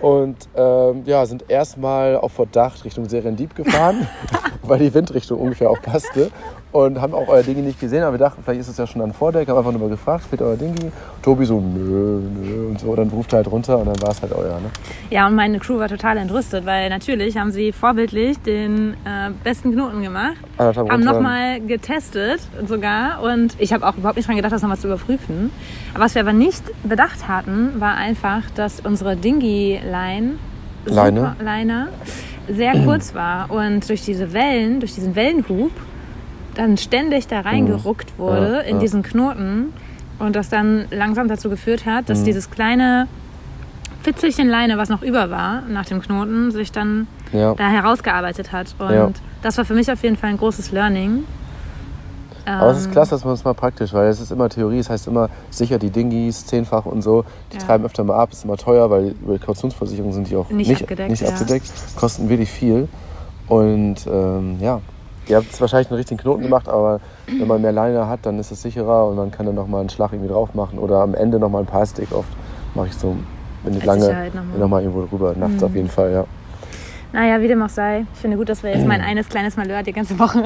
und ähm, ja, sind erstmal auf Verdacht Richtung Serendip gefahren, weil die Windrichtung ungefähr auch passte. Und haben auch euer Dingi nicht gesehen, aber wir dachten, vielleicht ist es ja schon an Vordeck, haben einfach nur mal gefragt, fehlt euer Dingi? Tobi so, nö, nö und so, dann ruft er halt runter und dann war es halt euer, ne? Ja, und meine Crew war total entrüstet, weil natürlich haben sie vorbildlich den äh, besten Knoten gemacht, Anderthalb haben nochmal getestet sogar und ich habe auch überhaupt nicht dran gedacht, das nochmal zu überprüfen. Aber was wir aber nicht bedacht hatten, war einfach, dass unsere Dingy-Line Leine. Leine sehr kurz war und durch diese Wellen, durch diesen Wellenhub dann ständig da reingeruckt wurde Mhm. Ja, in ja. diesen Knoten und das dann langsam dazu geführt hat, Mhm. dass dieses kleine Fitzelchen Leine, was noch über war nach dem Knoten, sich dann Ja. da herausgearbeitet hat. Und das war für mich auf jeden Fall ein großes Learning. Aber es ist Ähm, klasse, dass man es mal praktisch, weil es ist immer Theorie, es heißt immer sicher die Dingis, zehnfach und so, die Ja. treiben öfter mal ab, ist immer teuer, weil über die Kautionsversicherung sind die auch Nicht nicht, abgedeckt, nicht abgedeckt, kosten wirklich viel. Und ähm, ja, ihr habt wahrscheinlich einen richtigen Knoten gemacht, aber wenn man mehr Leine hat, dann ist es sicherer und man kann dann nochmal einen Schlag irgendwie drauf machen oder am Ende nochmal ein Paar-Stick. Oft mache ich so, wenn ich lange, Sicherheit noch mal. mal irgendwo rüber, nachts auf jeden Fall, ja. Naja, wie dem auch sei. Ich finde gut, dass wir jetzt mein eines kleines Malheur die ganze Woche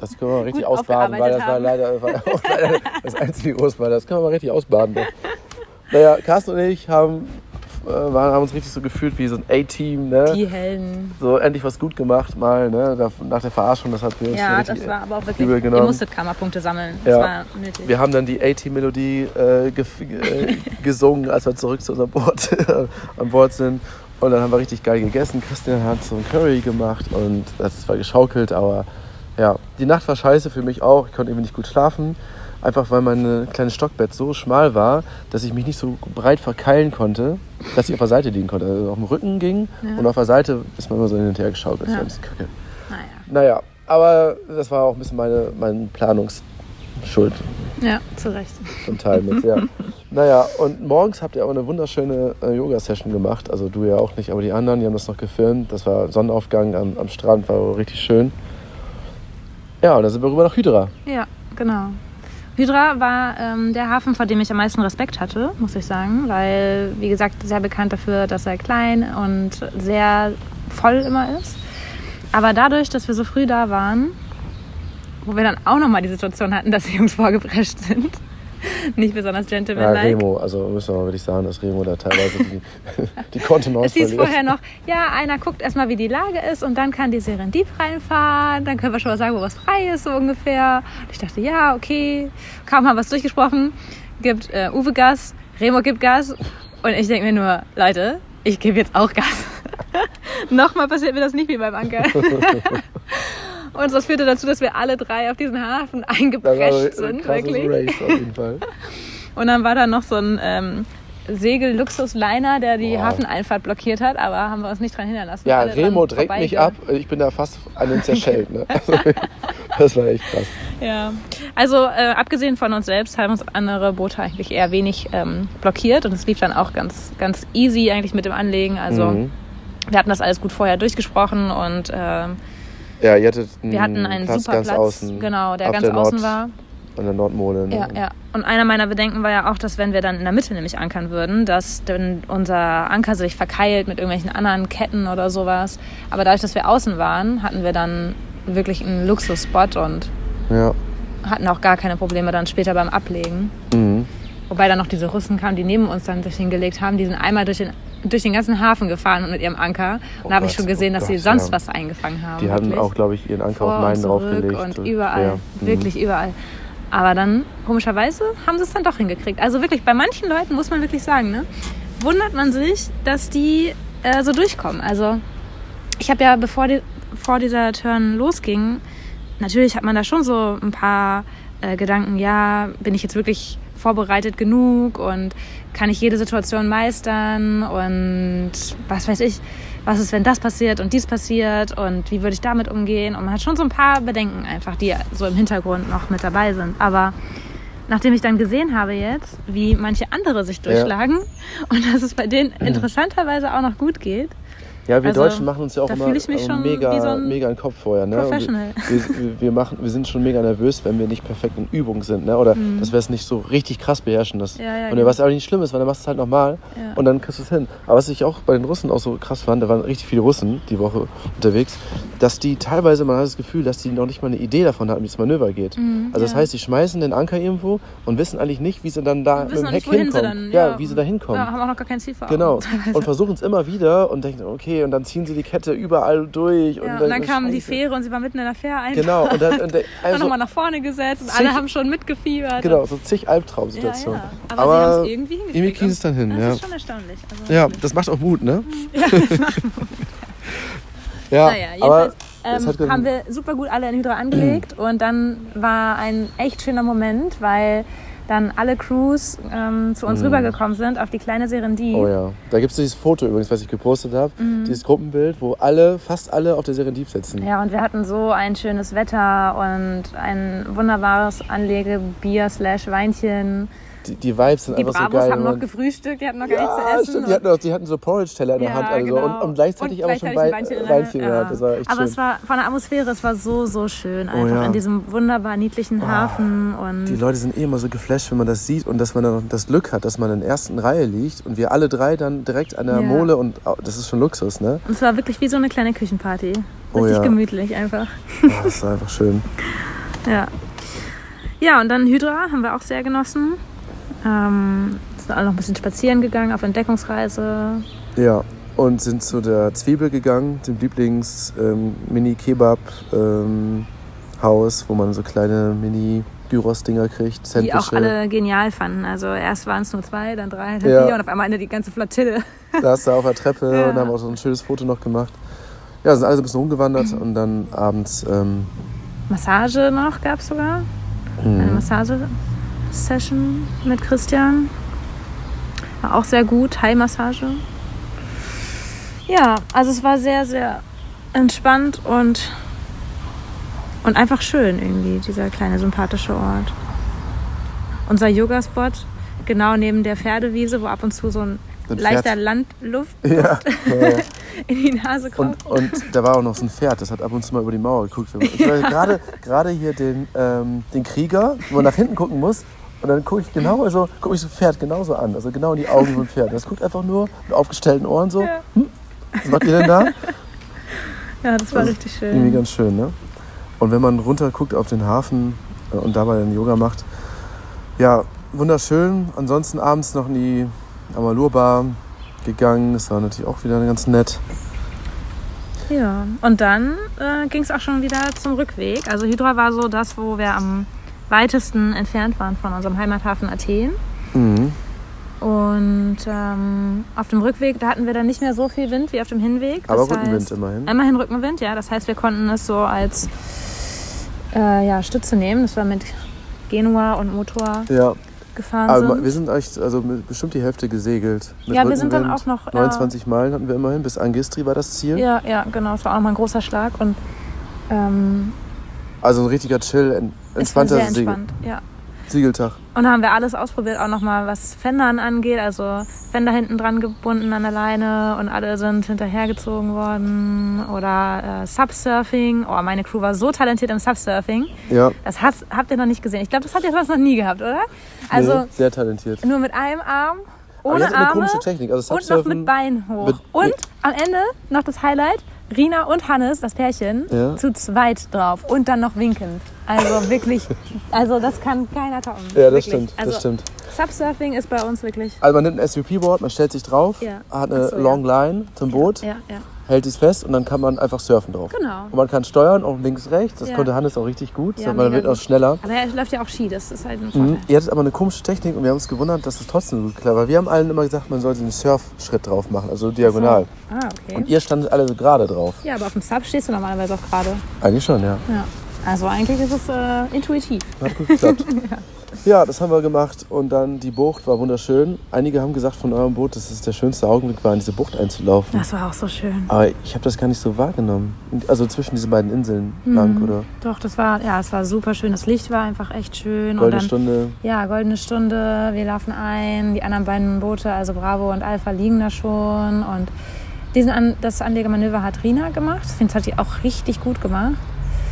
Das können wir richtig Gut ausbaden, weil das war leider, war leider das einzige Großbad. Das können wir mal richtig ausbaden. Naja, Carsten und ich haben, waren, haben uns richtig so gefühlt wie so ein A-Team. Ne? Die Helden. So endlich was gut gemacht mal. Ne? Nach der Verarschung, das hat mir uns Ja, das war aber auch wirklich. übel Ihr genommen. musstet Karma-Punkte sammeln. Ja. Das war nötig. Wir haben dann die A-Team-Melodie äh, äh, gesungen, als wir zurück zu unserem Boot an Bord sind. Und dann haben wir richtig geil gegessen. Christian hat so ein Curry gemacht und das ist zwar geschaukelt, aber ja, die Nacht war scheiße für mich auch. Ich konnte irgendwie nicht gut schlafen. Einfach weil mein kleines Stockbett so schmal war, dass ich mich nicht so breit verkeilen konnte, dass ich auf der Seite liegen konnte. Also auf dem Rücken ging und auf der Seite ist man immer so hin und her geschaukelt. Das war ein bisschen kacke. Naja. Naja, aber das war auch ein bisschen meine, meine Planungsschuld Ja, zu Recht. zum Teil mit, ja. Naja, und morgens habt ihr auch eine wunderschöne äh, Yoga-Session gemacht. Also du ja auch nicht, aber die anderen, die haben das noch gefilmt. Das war Sonnenaufgang am, am Strand, war richtig schön. Ja, und dann sind wir rüber nach Hydra. Ja, genau. Hydra war ähm, der Hafen, vor dem ich am meisten Respekt hatte, muss ich sagen, weil, wie gesagt, sehr bekannt dafür, dass er klein und sehr voll immer ist. Aber dadurch, dass wir so früh da waren, wo wir dann auch nochmal die Situation hatten, dass die Jungs vorgeprescht sind, nicht besonders Ja, gentlemanlike. Remo, also müssen wir mal wirklich sagen, dass Remo da teilweise die, die Kontenance Es hieß vorher noch, ja, einer guckt erstmal, wie die Lage ist und dann kann die Serendip reinfahren. Dann können wir schon mal sagen, wo was frei ist, so ungefähr. Und ich dachte, ja, okay. Kaum haben wir es durchgesprochen, gibt äh, Uwe Gas, Remo gibt Gas. Und ich denke mir nur, Leute, ich gebe jetzt auch Gas. Nochmal passiert mir das nicht wie beim Anker. Und das führte dazu, dass wir alle drei auf diesen Hafen Das war eingeprescht ein sind, wirklich. Race auf jeden Fall. Und dann war da noch so ein ähm, Segel-Luxus-Liner, der die Wow. Hafeneinfahrt blockiert hat, aber haben wir uns nicht dran hindern lassen. Ja, Alle Remo drängt mich ab. Ich bin da fast an den zerschellt. Ne? Also, das war echt krass. Ja. Also äh, abgesehen von uns selbst haben uns andere Boote eigentlich eher wenig ähm, blockiert und es lief dann auch ganz, ganz easy eigentlich mit dem Anlegen. Also Mhm. wir hatten das alles gut vorher durchgesprochen und ähm, Ja, ihr hattet einen, wir hatten einen Platz super ganz Platz, außen. genau, der ganz der Nord, außen war. An der Nordmole. Ne? Ja, ja. Und einer meiner Bedenken war ja auch, dass wenn wir dann in der Mitte nämlich ankern würden, dass dann unser Anker sich verkeilt mit irgendwelchen anderen Ketten oder sowas. Aber dadurch, dass wir außen waren, hatten wir dann wirklich einen Luxusspot und ja. hatten auch gar keine Probleme dann später beim Ablegen. Mhm. Wobei dann noch diese Russen kamen, die neben uns dann sich hingelegt haben. Die sind einmal durch den, durch den ganzen Hafen gefahren mit ihrem Anker. Und Oh da habe ich schon gesehen, oh dass sie Gott, sonst ja. was eingefangen haben. Die hatten auch, glaube ich, ihren Anker Vor auf und meinen draufgelegt. und überall. ja. Mhm. Wirklich überall. Aber dann, komischerweise, haben sie es dann doch hingekriegt. Also wirklich, bei manchen Leuten muss man wirklich sagen, ne, wundert man sich, dass die äh, so durchkommen. Also ich habe ja, bevor die, vor dieser Turn losging, natürlich hat man da schon so ein paar äh, Gedanken, ja, bin ich jetzt wirklich vorbereitet genug und kann ich jede Situation meistern und was weiß ich, was ist, wenn das passiert und dies passiert und wie würde ich damit umgehen? Und man hat schon so ein paar Bedenken einfach, die so im Hintergrund noch mit dabei sind, aber nachdem ich dann gesehen habe jetzt, wie manche andere sich durchschlagen und dass es bei denen interessanterweise auch noch gut geht, Ja, wir Also, Deutschen machen uns ja auch immer schon mega, so ein mega einen Kopf vorher. Ne? Wir, wir, wir, machen, wir sind schon mega nervös, wenn wir nicht perfekt in Übung sind. Ne? Oder dass wir es nicht so richtig krass beherrschen. Das, Mhm. Ja, ja, und genau. was aber nicht schlimm ist, weil dann machst du es halt nochmal Ja. und dann kriegst du es hin. Aber was ich auch bei den Russen auch so krass fand, da waren richtig viele Russen die Woche unterwegs, dass die teilweise, man hat das Gefühl, dass die noch nicht mal eine Idee davon hatten, wie das Manöver geht. also das heißt, die schmeißen den Anker irgendwo und wissen eigentlich nicht, wie sie dann da mit dem Heck nicht, hinkommen. dann, ja, wie sie da hinkommen. ja, haben auch noch gar kein Ziel vor. Genau. Und versuchen es immer wieder und denken, okay, und dann ziehen sie die Kette überall durch. Ja, und, und dann kam die. Fähre und sie war mitten in der Fähre einfach. Genau, und dann, und dann dann also, nochmal nach vorne gesetzt und zig- alle haben schon mitgefiebert. genau, so zig Ja, Albtraumsituationen. ja. Aber, sie haben es irgendwie hingekriegt. irgendwie sie es dann hin, das ja. ist schon erstaunlich. Also, Ja, das macht auch Mut, ne? Ja, das macht Ja, Naja, aber jedenfalls ähm, haben wir super gut alle in Hydra angelegt und dann war ein echt schöner Moment, weil dann alle Crews ähm, zu uns rübergekommen sind auf die kleine Serendip. Mhm. Oh ja. Da gibt es dieses Foto übrigens, was ich gepostet habe. Mhm. Dieses Gruppenbild, wo alle, fast alle auf der Serendip sitzen. Ja, und wir hatten so ein schönes Wetter und ein wunderbares Anlegebier slash Weinchen. Die, die Vibes sind Die einfach so Bravos geil. haben wenn noch gefrühstückt, die hatten noch gar ja, nichts zu essen. stimmt. Die hatten, auch, die hatten so Porridge-Teller in der Ja, Hand. Also genau. und, und gleichzeitig Und aber schon gleichzeitig Weinchen Weinchen Hand, Hand. Das war echt Aber schön. es war von der Atmosphäre, es war so, so schön. Einfach ja. in diesem wunderbar niedlichen Hafen. Und Die Leute sind eh immer so geflasht, wenn man das sieht und dass man dann das Glück hat, dass man in der ersten Reihe liegt und wir alle drei dann direkt an der Ja. Mole und au- das ist schon Luxus, ne? Und es war wirklich wie so eine kleine Küchenparty. Oh Richtig ja. gemütlich einfach. Oh, das ist einfach schön. Ja. Ja, und dann Hydra haben wir auch sehr genossen. Ähm, sind alle noch ein bisschen spazieren gegangen auf Entdeckungsreise. Ja, und sind zu der Zwiebel gegangen, dem Lieblings-Mini-Kebab-Haus, wo man so kleine Mini-Gyros-Dinger kriegt, Die auch alle genial fanden. Also erst waren es nur zwei, dann drei, dann Ja. vier und auf einmal eine die ganze Flottille. Da hast du auf der Treppe Ja. und haben auch so ein schönes Foto noch gemacht. Ja, sind alle so ein bisschen rumgewandert und dann abends ähm, Massage noch gab es sogar. Eine hm, Massage-Session mit Christian. War auch sehr gut. High-Massage. Ja, also es war sehr, sehr entspannt und, und einfach schön irgendwie, dieser kleine sympathische Ort. Unser Yoga-Spot, genau neben der Pferdewiese, wo ab und zu so ein Ein leichter Pferd. Landluft ja, ja, ja. in die Nase kommt. Und, und da war auch noch so ein Pferd, das hat ab und zu mal über die Mauer geguckt. Ich war gerade, gerade hier den, ähm, den Krieger, wo man nach hinten gucken muss. Und dann gucke ich genau, also gucke ich so Pferd genauso an. Also genau in die Augen vom Pferd. Das guckt einfach nur mit aufgestellten Ohren so. Ja. Hm, was macht ihr denn da? Ja, das war Also richtig Irgendwie schön. ganz schön, ne? Und wenn man runter guckt auf den Hafen äh, und dabei dann Yoga macht, ja, wunderschön. Ansonsten abends noch in die Amalur-Bar gegangen. Das war natürlich auch wieder ganz nett. Ja, und dann äh, ging es auch schon wieder zum Rückweg. Also Hydra war so das, wo wir am weitesten entfernt waren von unserem Heimathafen Athen. Mhm. Und ähm, auf dem Rückweg, da hatten wir dann nicht mehr so viel Wind wie auf dem Hinweg. Aber Das Rückenwind heißt, immerhin. Immerhin Rückenwind, ja. Das heißt, wir konnten es so als äh, ja, Stütze nehmen. Das war mit Genua und Motor Ja, gefahren aber sind. wir sind echt, also bestimmt die Hälfte gesegelt. Mit Ja, wir sind dann auch noch, äh, 29 Meilen hatten wir immerhin, bis Angistri war das Ziel. Ja, ja, genau. Es war auch nochmal ein großer Schlag und ähm, Also ein richtiger Chill, entspannter sehr entspannt. Ja. Siegeltag. Und da haben wir alles ausprobiert, auch nochmal was Fendern angeht. Also Fender hinten dran gebunden an der Leine und alle sind hinterhergezogen worden. Oder äh, Subsurfing. Oh, meine Crew war so talentiert im Subsurfing. Ja, Das habt, habt ihr noch nicht gesehen. Ich glaube, das habt ihr sonst noch nie gehabt, oder? Also nee, sehr talentiert. nur mit einem Arm, Aber ohne die hatten eine Arme komische Technik. Also und noch mit Bein hoch. mit- und mit- am Ende noch das Highlight. Rina und Hannes, das Pärchen, Ja. zu zweit drauf und dann noch winkend. Also wirklich, also das kann keiner toppen. Ja, das wirklich. stimmt, Also das stimmt. Subsurfing ist bei uns wirklich. Also man nimmt ein SUP-Board, man stellt sich drauf, Ja. hat eine so. Long Line zum Boot, Ja, ja. Hält es fest und dann kann man einfach surfen drauf. Genau. Und man kann steuern, auch links, rechts. Das Ja. konnte Hannes auch richtig gut. Ja, man wird auch schneller. Aber er läuft ja auch Ski, das ist halt ein Vorteil. Mhm. Ihr hattet aber eine komische Technik und wir haben uns gewundert, dass es trotzdem gut klappt. Weil wir haben allen immer gesagt, man sollte einen Surfschritt drauf machen, also diagonal. Ah, okay. Und ihr standet alle so gerade drauf. Ja, aber auf dem Sub stehst du normalerweise auch gerade. Eigentlich schon, ja. Ja. Also eigentlich ist es äh, intuitiv. Hat gut geklappt. ja. das haben wir gemacht und dann die Bucht war wunderschön. Einige haben gesagt von eurem Boot, dass es der schönste Augenblick war, in diese Bucht einzulaufen. Das war auch so schön. Aber ich habe das gar nicht so wahrgenommen. Also zwischen diesen beiden Inseln Mhm. lang, oder? Doch, das war, ja, es war super schön. Das Licht war einfach echt schön. Goldene und dann, Stunde. Ja, goldene Stunde. Wir laufen ein. Die anderen beiden Boote, also Bravo und Alpha, liegen da schon. Und diesen das Anlegermanöver hat Rina gemacht. Ich finde, das hat sie auch richtig gut gemacht.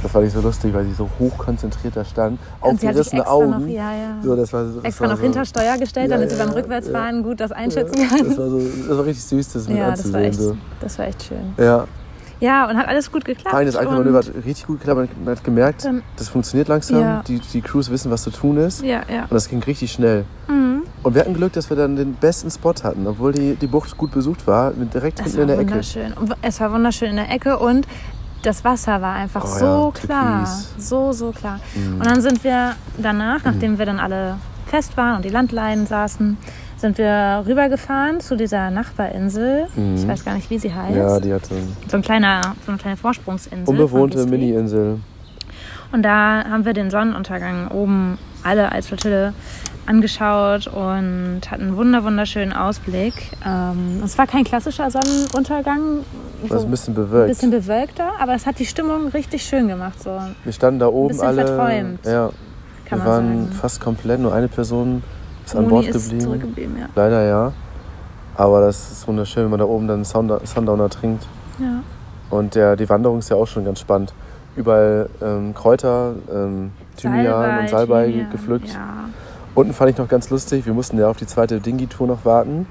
Das war nicht so lustig, weil sie so hoch konzentriert da stand. Aufgerissene Augen. noch, ja, ja. So, das war, das extra war noch so, hinter Steuer gestellt, Ja, damit sie beim Rückwärtsfahren gut das einschätzen kann. Das war, so, das war richtig süß, das mit Ja, das war, anzusehen. echt, so. das war echt schön. Ja, Ja, und hat alles gut geklappt. allem das Ankermanöver hat richtig gut geklappt. Man hat gemerkt, Ähm, das funktioniert langsam. ja. Die, die Crews wissen, was zu tun ist. Und, ja, ja. Und das ging richtig schnell. Mhm. Und wir hatten Glück, dass wir dann den besten Spot hatten, obwohl die, die Bucht gut besucht war, direkt Es hinten war in der Ecke. Es war wunderschön in der Ecke und das Wasser war einfach Oh so ja, klar. So, so klar. Mhm. Und dann sind wir danach, nachdem wir dann alle fest waren und die Landleinen saßen, sind wir rübergefahren zu dieser Nachbarinsel. Ich weiß gar nicht, wie sie heißt. Mhm. Ja, die hatte so, ein kleiner, so eine kleine Vorsprungsinsel. unbewohnte. Mini-Insel. Und da haben wir den Sonnenuntergang oben alle als Flottille angeschaut und hatten einen wunder wunderschönen Ausblick. Ähm, es war kein klassischer Sonnenuntergang, so ein bisschen ein bewölkt. bisschen bewölkter, aber es hat die Stimmung richtig schön gemacht. So wir standen da oben bisschen alle. verträumt, Ja, kann wir man waren sagen. fast komplett, nur eine Person ist an Moni Bord ist geblieben. ja. Leider ja. Aber das ist wunderschön, wenn man da oben dann Sundowner, Sundowner trinkt. ja. Und der, die Wanderung ist ja auch schon ganz spannend. Überall ähm, Kräuter, ähm, Thymian und Salbei Thymian, gepflückt. Ja. Unten fand ich noch ganz lustig, wir mussten ja auf die zweite Dingi-Tour noch warten.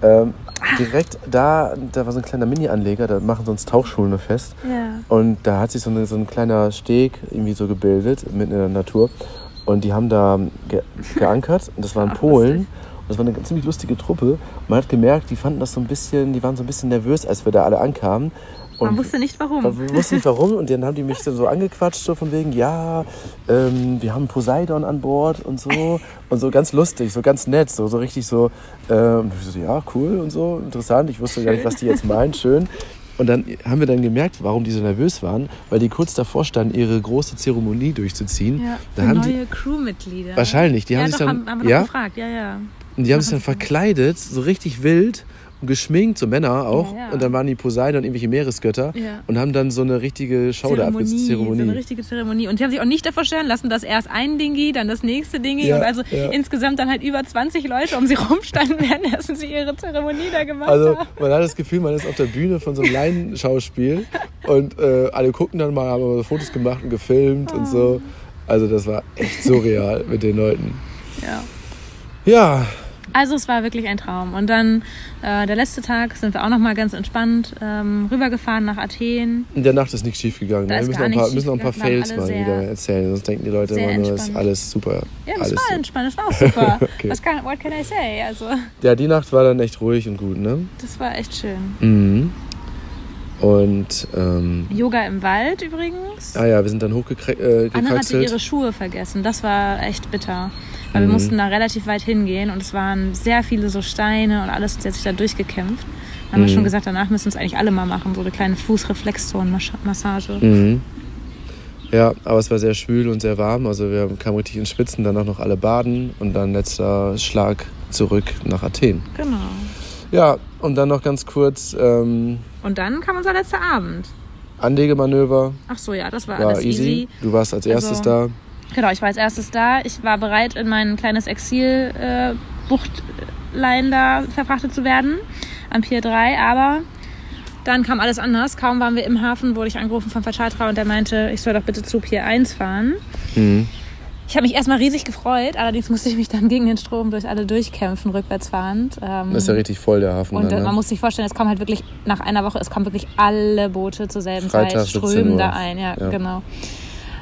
Ähm, direkt da, da war so ein kleiner Mini-Anleger, da machen sonst Tauchschulen fest. Ja. Und da hat sich so, eine, so ein kleiner Steg irgendwie so gebildet, mitten in der Natur. Und die haben da ge geankert und das waren Polen. Und das war eine ziemlich lustige Truppe. Man hat gemerkt, die fanden das so ein bisschen, die waren so ein bisschen nervös, als wir da alle ankamen. Und Man wusste nicht warum. wir wussten nicht warum und dann haben die mich dann so angequatscht, so von wegen, ja, ähm, wir haben Poseidon an Bord und so. Und so ganz lustig, so ganz nett, so, so richtig so, ähm, so, ja, cool und so, interessant. Ich wusste gar nicht, was die jetzt meinen, schön. Und dann haben wir dann gemerkt, warum die so nervös waren, weil die kurz davor standen, ihre große Zeremonie durchzuziehen. Ja, da haben neue die, Crewmitglieder. wahrscheinlich, die ja, haben sich doch, dann, haben, haben wir ja, gefragt, ja, ja. und die haben sich dann verkleidet, so richtig wild geschminkt, so Männer auch. Ja, ja. Und dann waren die Poseidon und irgendwelche Meeresgötter Ja. und haben dann so eine richtige Show da Zeremonie, so eine richtige Zeremonie. Und die haben sich auch nicht davor stellen lassen, dass erst ein Dingi, dann das nächste Dingi und also insgesamt dann halt über 20 Leute um sie rumstanden, währenddessen sie ihre Zeremonie da gemacht Also haben. man hat das Gefühl, man ist auf der Bühne von so einem Laienschauspiel und äh, alle gucken dann mal, haben Fotos gemacht und gefilmt und so. Also das war echt surreal mit den Leuten. Ja. Ja, Also es war wirklich ein Traum. Und dann äh, der letzte Tag sind wir auch noch mal ganz entspannt ähm, rübergefahren nach Athen. in der Nacht ist nichts schief gegangen. Da Wir müssen gar noch ein paar, müssen noch ein paar. Fails mal wieder erzählen, sonst denken die Leute immer nur, es ist alles super. Ja, das alles war super. entspannt, das war auch super. Okay. Was kann, what can I say? Also Ja, die Nacht war dann echt ruhig und gut, ne? das war echt schön. Mhm. Und, ähm, Yoga im Wald übrigens. ah ja, wir sind dann hochgekraxelt. Äh, Anne hatte ihre Schuhe vergessen. Das war echt bitter. Weil Mhm. wir mussten da relativ weit hingehen und es waren sehr viele so Steine und alles, hat sich da durchgekämpft. Dann haben wir Mhm. schon gesagt, danach müssen wir es eigentlich alle mal machen, so eine kleine Fußreflexzonenmassage. Mhm. Ja, aber es war sehr schwül und sehr warm. Also wir kamen richtig ins Schwitzen, danach noch alle baden und dann letzter Schlag zurück nach Athen. Genau. Ja, und dann noch ganz kurz ähm, Und dann kam unser letzter Abend. Anlegemanöver. Ach so, ja, das war, War alles easy. easy. Du warst als erstes Also- da. Genau, ich war als erstes da. Ich war bereit, in mein kleines Exil äh, da verfrachtet zu werden, am Pier 3. Aber dann kam alles anders. Kaum waren wir im Hafen, wurde ich angerufen vom Vercharterer und der meinte, ich soll doch bitte zu Pier 1 fahren. Mhm. Ich habe mich erstmal riesig gefreut, allerdings musste ich mich dann gegen den Strom durch alle durchkämpfen, rückwärts fahrend. Ähm, Das ist ja richtig voll, der Hafen. und dann, ne? man muss sich vorstellen, es kommen halt wirklich nach einer Woche, es kommen wirklich alle Boote zur selben Freitag, Zeit, 17 strömen da ein. Ja, Ja. genau.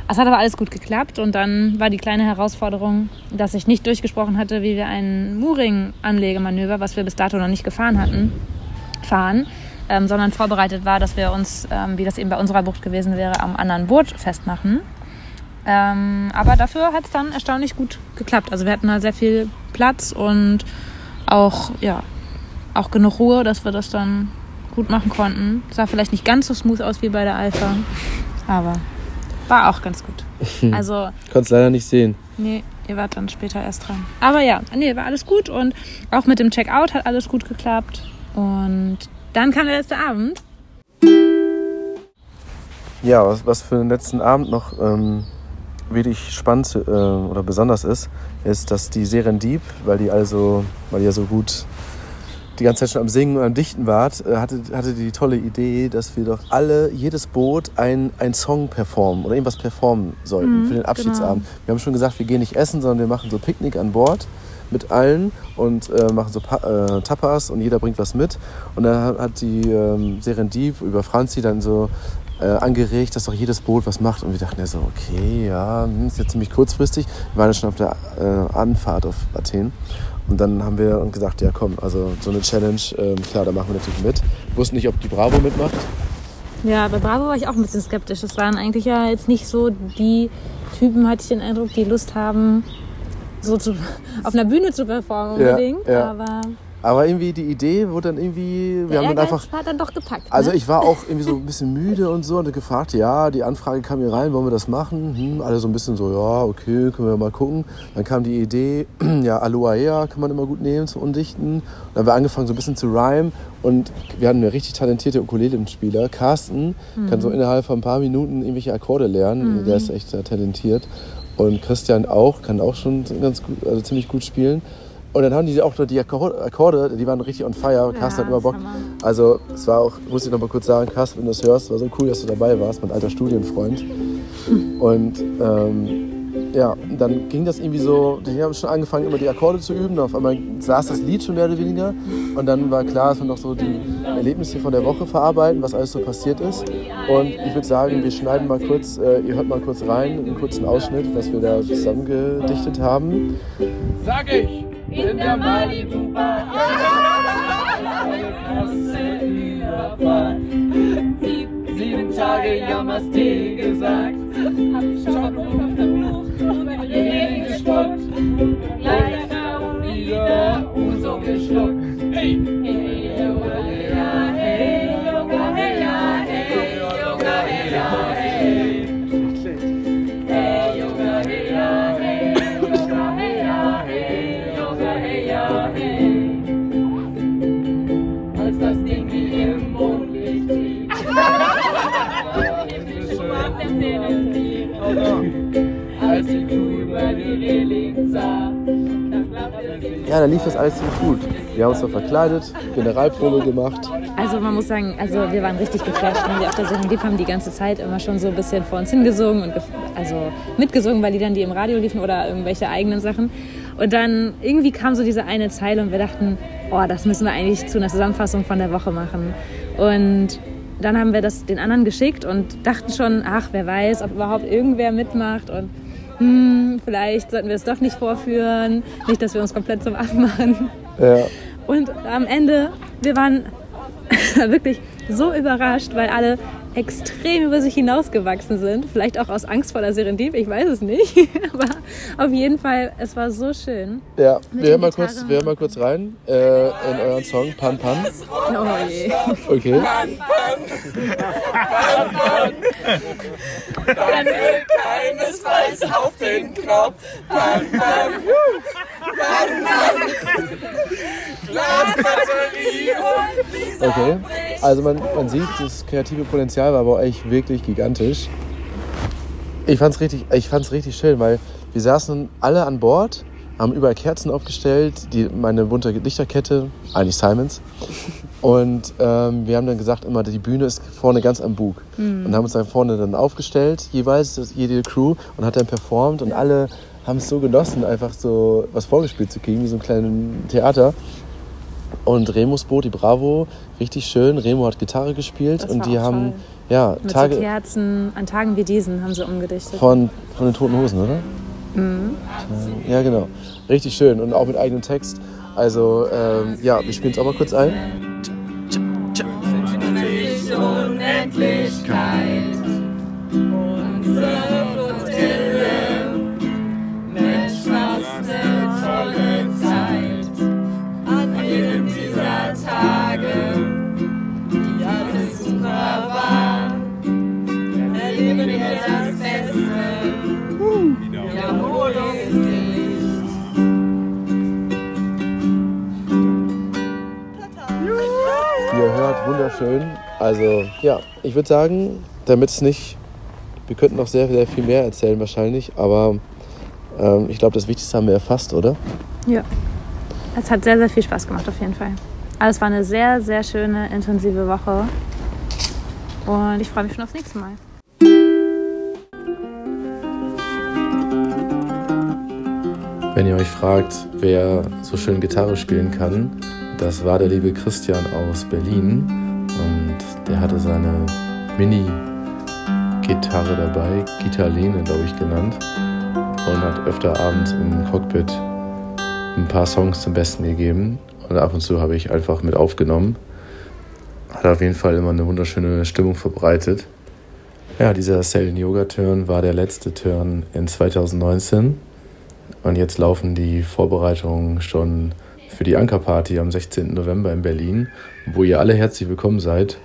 Es hat aber alles gut geklappt und dann war die kleine Herausforderung, dass ich nicht durchgesprochen hatte, wie wir ein Mooring-Anlegemanöver, was wir bis dato noch nicht gefahren hatten, fahren, ähm, sondern vorbereitet war, dass wir uns, ähm, wie das eben bei unserer Bucht gewesen wäre, am anderen Boot festmachen. Ähm, aber dafür hat es dann erstaunlich gut geklappt. Also wir hatten da sehr viel Platz und auch, ja, auch genug Ruhe, dass wir das dann gut machen konnten. Sah vielleicht nicht ganz so smooth aus wie bei der Alpha, aber war auch ganz gut. Also, Konntest leider nicht sehen. nee, ihr wart dann später erst dran. Aber ja, nee, war alles gut und auch mit dem Checkout hat alles gut geklappt. Und dann kam der letzte Abend. Ja, was, was für den letzten Abend noch ähm, wirklich spannend äh, oder besonders ist, ist, dass die Serendip, weil die also, weil die ja so gut die ganze Zeit schon am Singen und am Dichten wart, äh, hatte, hatte die tolle Idee, dass wir doch alle, jedes Boot, ein, ein Song performen oder irgendwas performen sollten Mhm, für den Abschiedsabend. Wir haben schon gesagt, wir gehen nicht essen, sondern wir machen so Picknick an Bord mit allen und äh, machen so pa äh, Tapas und jeder bringt was mit. Und dann hat- hat die ähm, Serendip über Franzi dann so äh, angeregt, dass doch jedes Boot was macht. Und wir dachten ja so, okay, ja, hm, ist jetzt ziemlich kurzfristig. Wir waren ja schon auf der äh, Anfahrt auf Athen. Und dann haben wir uns gesagt, ja komm, also so eine Challenge, ähm, klar, da machen wir natürlich mit. Wussten nicht, ob die Bravo mitmacht. Ja, bei Bravo war ich auch ein bisschen skeptisch. Das waren eigentlich ja jetzt nicht so die Typen, hatte ich den Eindruck, die Lust haben, so zu, auf einer Bühne zu performen Ja, unbedingt. ja. Aber Aber irgendwie die Idee wurde dann irgendwie, wir der haben dann einfach, war dann doch gepackt. also ne? ich war auch irgendwie so ein bisschen müde und so und gefragt, ja, die Anfrage kam hier rein, wollen wir das machen? Hm, alle so ein bisschen so, ja, okay, können wir mal gucken. Dann kam die Idee, ja, Aloha kann man immer gut nehmen zum Undichten. Und dann haben wir angefangen so ein bisschen zu rhymen und wir hatten eine richtig talentierte Ukulele-Spieler, Carsten, kann so innerhalb von ein paar Minuten irgendwelche Akkorde lernen, der ist echt sehr talentiert. Und Christian auch, kann auch schon ganz gut, also ziemlich gut spielen. Und dann haben die auch noch die Akkorde, die waren richtig on fire. Carsten hat immer Bock. Hammer. Also es war auch, muss ich noch mal kurz sagen, Carsten, wenn du das hörst, war so cool, dass du dabei warst, mein alter Studienfreund. Und ähm, ja, dann ging das irgendwie so, die haben schon angefangen, immer die Akkorde zu üben. Auf einmal saß das Lied schon mehr oder weniger. Und dann war klar, dass wir noch so die Erlebnisse von der Woche verarbeiten, was alles so passiert ist. Und ich würde sagen, wir schneiden mal kurz, äh, ihr hört mal kurz rein, einen kurzen Ausschnitt, was wir da zusammengedichtet haben. Sag ich, in der Malibu Bar. Sieben Tage Yamaste gesagt. Hab schon auf der Flucht über die Leben gespuckt. Auch wieder Uso geschluckt. Hey, Ja, da lief das alles ziemlich gut. Wir haben uns da verkleidet, Generalprobe gemacht. Also man muss sagen, also wir waren richtig geflasht, wenn wir auf der Sendung lief, haben die ganze Zeit immer schon so ein bisschen vor uns hingesungen und also mitgesungen bei Liedern, die im Radio liefen oder irgendwelche eigenen Sachen. Und dann irgendwie kam so diese eine Zeile und wir dachten, oh, das müssen wir eigentlich zu einer Zusammenfassung von der Woche machen. Und dann haben wir das den anderen geschickt und dachten schon, ach, wer weiß, ob überhaupt irgendwer mitmacht und hm, vielleicht sollten wir es doch nicht vorführen, nicht, dass wir uns komplett zum Affen machen. Ja. Und am Ende, wir waren wirklich so überrascht, weil alle extrem über sich hinausgewachsen sind. Vielleicht auch aus Angst vor der Serendip, ich weiß es nicht. Aber auf jeden Fall, es war so schön. Ja, Mit wir hören, mal kurz, wir hören mal kurz rein äh, in euren Song Pan Pan. Oh je. Okay. Dann will keines weiß auf den Knopf. Pan, pan, pan, pan. Glasbatterie und Lisa Okay. Also man, man sieht, das kreative Potenzial war bei euch wirklich gigantisch. Ich fand's richtig, ich fand's richtig schön, weil wir saßen alle an Bord, haben überall Kerzen aufgestellt, die, meine bunte Lichterkette, eigentlich Simons. Und ähm, wir haben dann gesagt, immer die Bühne ist vorne ganz am Bug. Und haben uns dann vorne dann aufgestellt, jeweils jede Crew und hat dann performt und alle haben es so genossen, einfach so was vorgespielt zu kriegen, wie so ein kleines Theater. Und Remus Boot, die Bravo, richtig schön. Remo hat Gitarre gespielt Das und die haben toll. Ja Mit so Tage Kerzen, an Tagen wie diesen haben sie umgedichtet. von, von den Toten Hosen, oder? Ja, genau. Richtig schön und auch mit eigenem Text. Also ähm, ja, wir spielen es auch mal kurz ein. Unendlichkeit. Unsere wunderschön. Also ja, ich würde sagen, damit es nicht, wir könnten noch sehr, sehr viel mehr erzählen wahrscheinlich, aber ähm, ich glaube, das Wichtigste haben wir erfasst, oder? Ja. Es hat sehr, sehr viel Spaß gemacht, auf jeden Fall. Also es war eine sehr, sehr schöne, intensive Woche. Und ich freue mich schon aufs nächste Mal. Wenn ihr euch fragt, wer so schön Gitarre spielen kann, das war der liebe Christian aus Berlin. Und der hatte seine Mini-Gitarre dabei, Gitarlene, glaube ich, genannt. Und hat öfter abends im Cockpit ein paar Songs zum Besten gegeben. Und ab und zu habe ich einfach mit aufgenommen. Hat auf jeden Fall immer eine wunderschöne Stimmung verbreitet. Ja, dieser Sailing Yoga Turn war der letzte Turn in 2019. Und jetzt laufen die Vorbereitungen schon für die Ankerparty am 16. November in Berlin, wo ihr alle herzlich willkommen seid.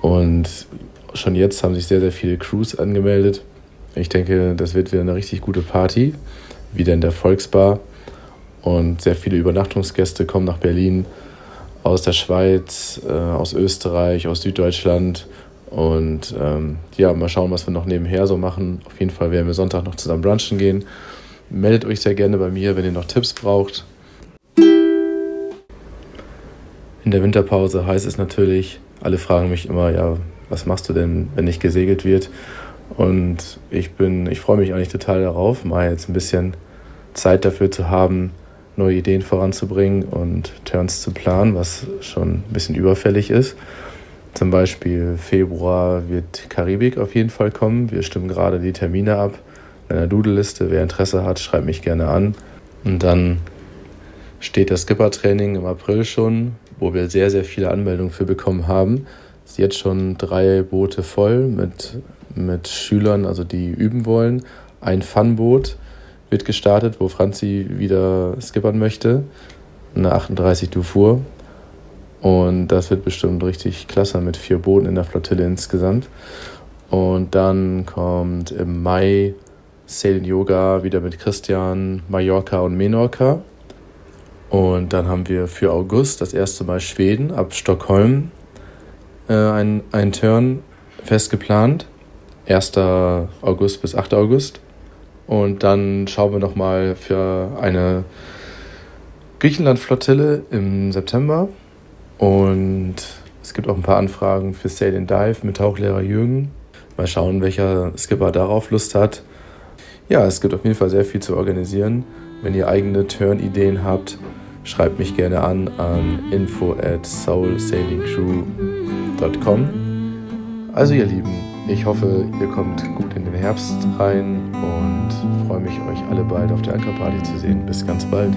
Und schon jetzt haben sich sehr, sehr viele Crews angemeldet. Ich denke, das wird wieder eine richtig gute Party, wieder in der Volksbar. Und sehr viele Übernachtungsgäste kommen nach Berlin aus der Schweiz, äh, aus Österreich, aus Süddeutschland. Und ähm, ja, mal schauen, was wir noch nebenher so machen. Auf jeden Fall werden wir Sonntag noch zusammen brunchen gehen. Meldet euch sehr gerne bei mir, wenn ihr noch Tipps braucht. In der Winterpause heißt es natürlich, alle fragen mich immer, ja, was machst du denn, wenn nicht gesegelt wird? Und ich bin, ich freue mich eigentlich total darauf, mal jetzt ein bisschen Zeit dafür zu haben, neue Ideen voranzubringen und Turns zu planen, was schon ein bisschen überfällig ist. Zum Beispiel Februar wird Karibik auf jeden Fall kommen. Wir stimmen gerade die Termine ab in einer Doodle-Liste. Wer Interesse hat, schreibt mich gerne an. Und dann steht das Skipper-Training im April schon, wo wir sehr, sehr viele Anmeldungen für bekommen haben. Es sind jetzt schon drei Boote voll mit, mit Schülern, also die üben wollen. Ein Funboot wird gestartet, wo Franzi wieder skippern möchte. Eine 38 Dufour. Und das wird bestimmt richtig klasse mit vier Booten in der Flottille insgesamt. Und dann kommt im Mai Sailing Yoga wieder mit Christian, Mallorca und Menorca. Und dann haben wir für August das erste Mal Schweden ab Stockholm äh, ein, ein Turn fest geplant. 1. August bis 8. August. Und dann schauen wir nochmal für eine Griechenland-Flottille im September. Und es gibt auch ein paar Anfragen für Sail and Dive mit Tauchlehrer Jürgen. Mal schauen, welcher Skipper darauf Lust hat. Ja, es gibt auf jeden Fall sehr viel zu organisieren. Wenn ihr eigene Turn-Ideen habt, schreibt mich gerne an an info at soulsailingcrew.com. Also ihr Lieben, ich hoffe, ihr kommt gut in den Herbst rein und freue mich, euch alle bald auf der Ankerparty zu sehen. Bis ganz bald.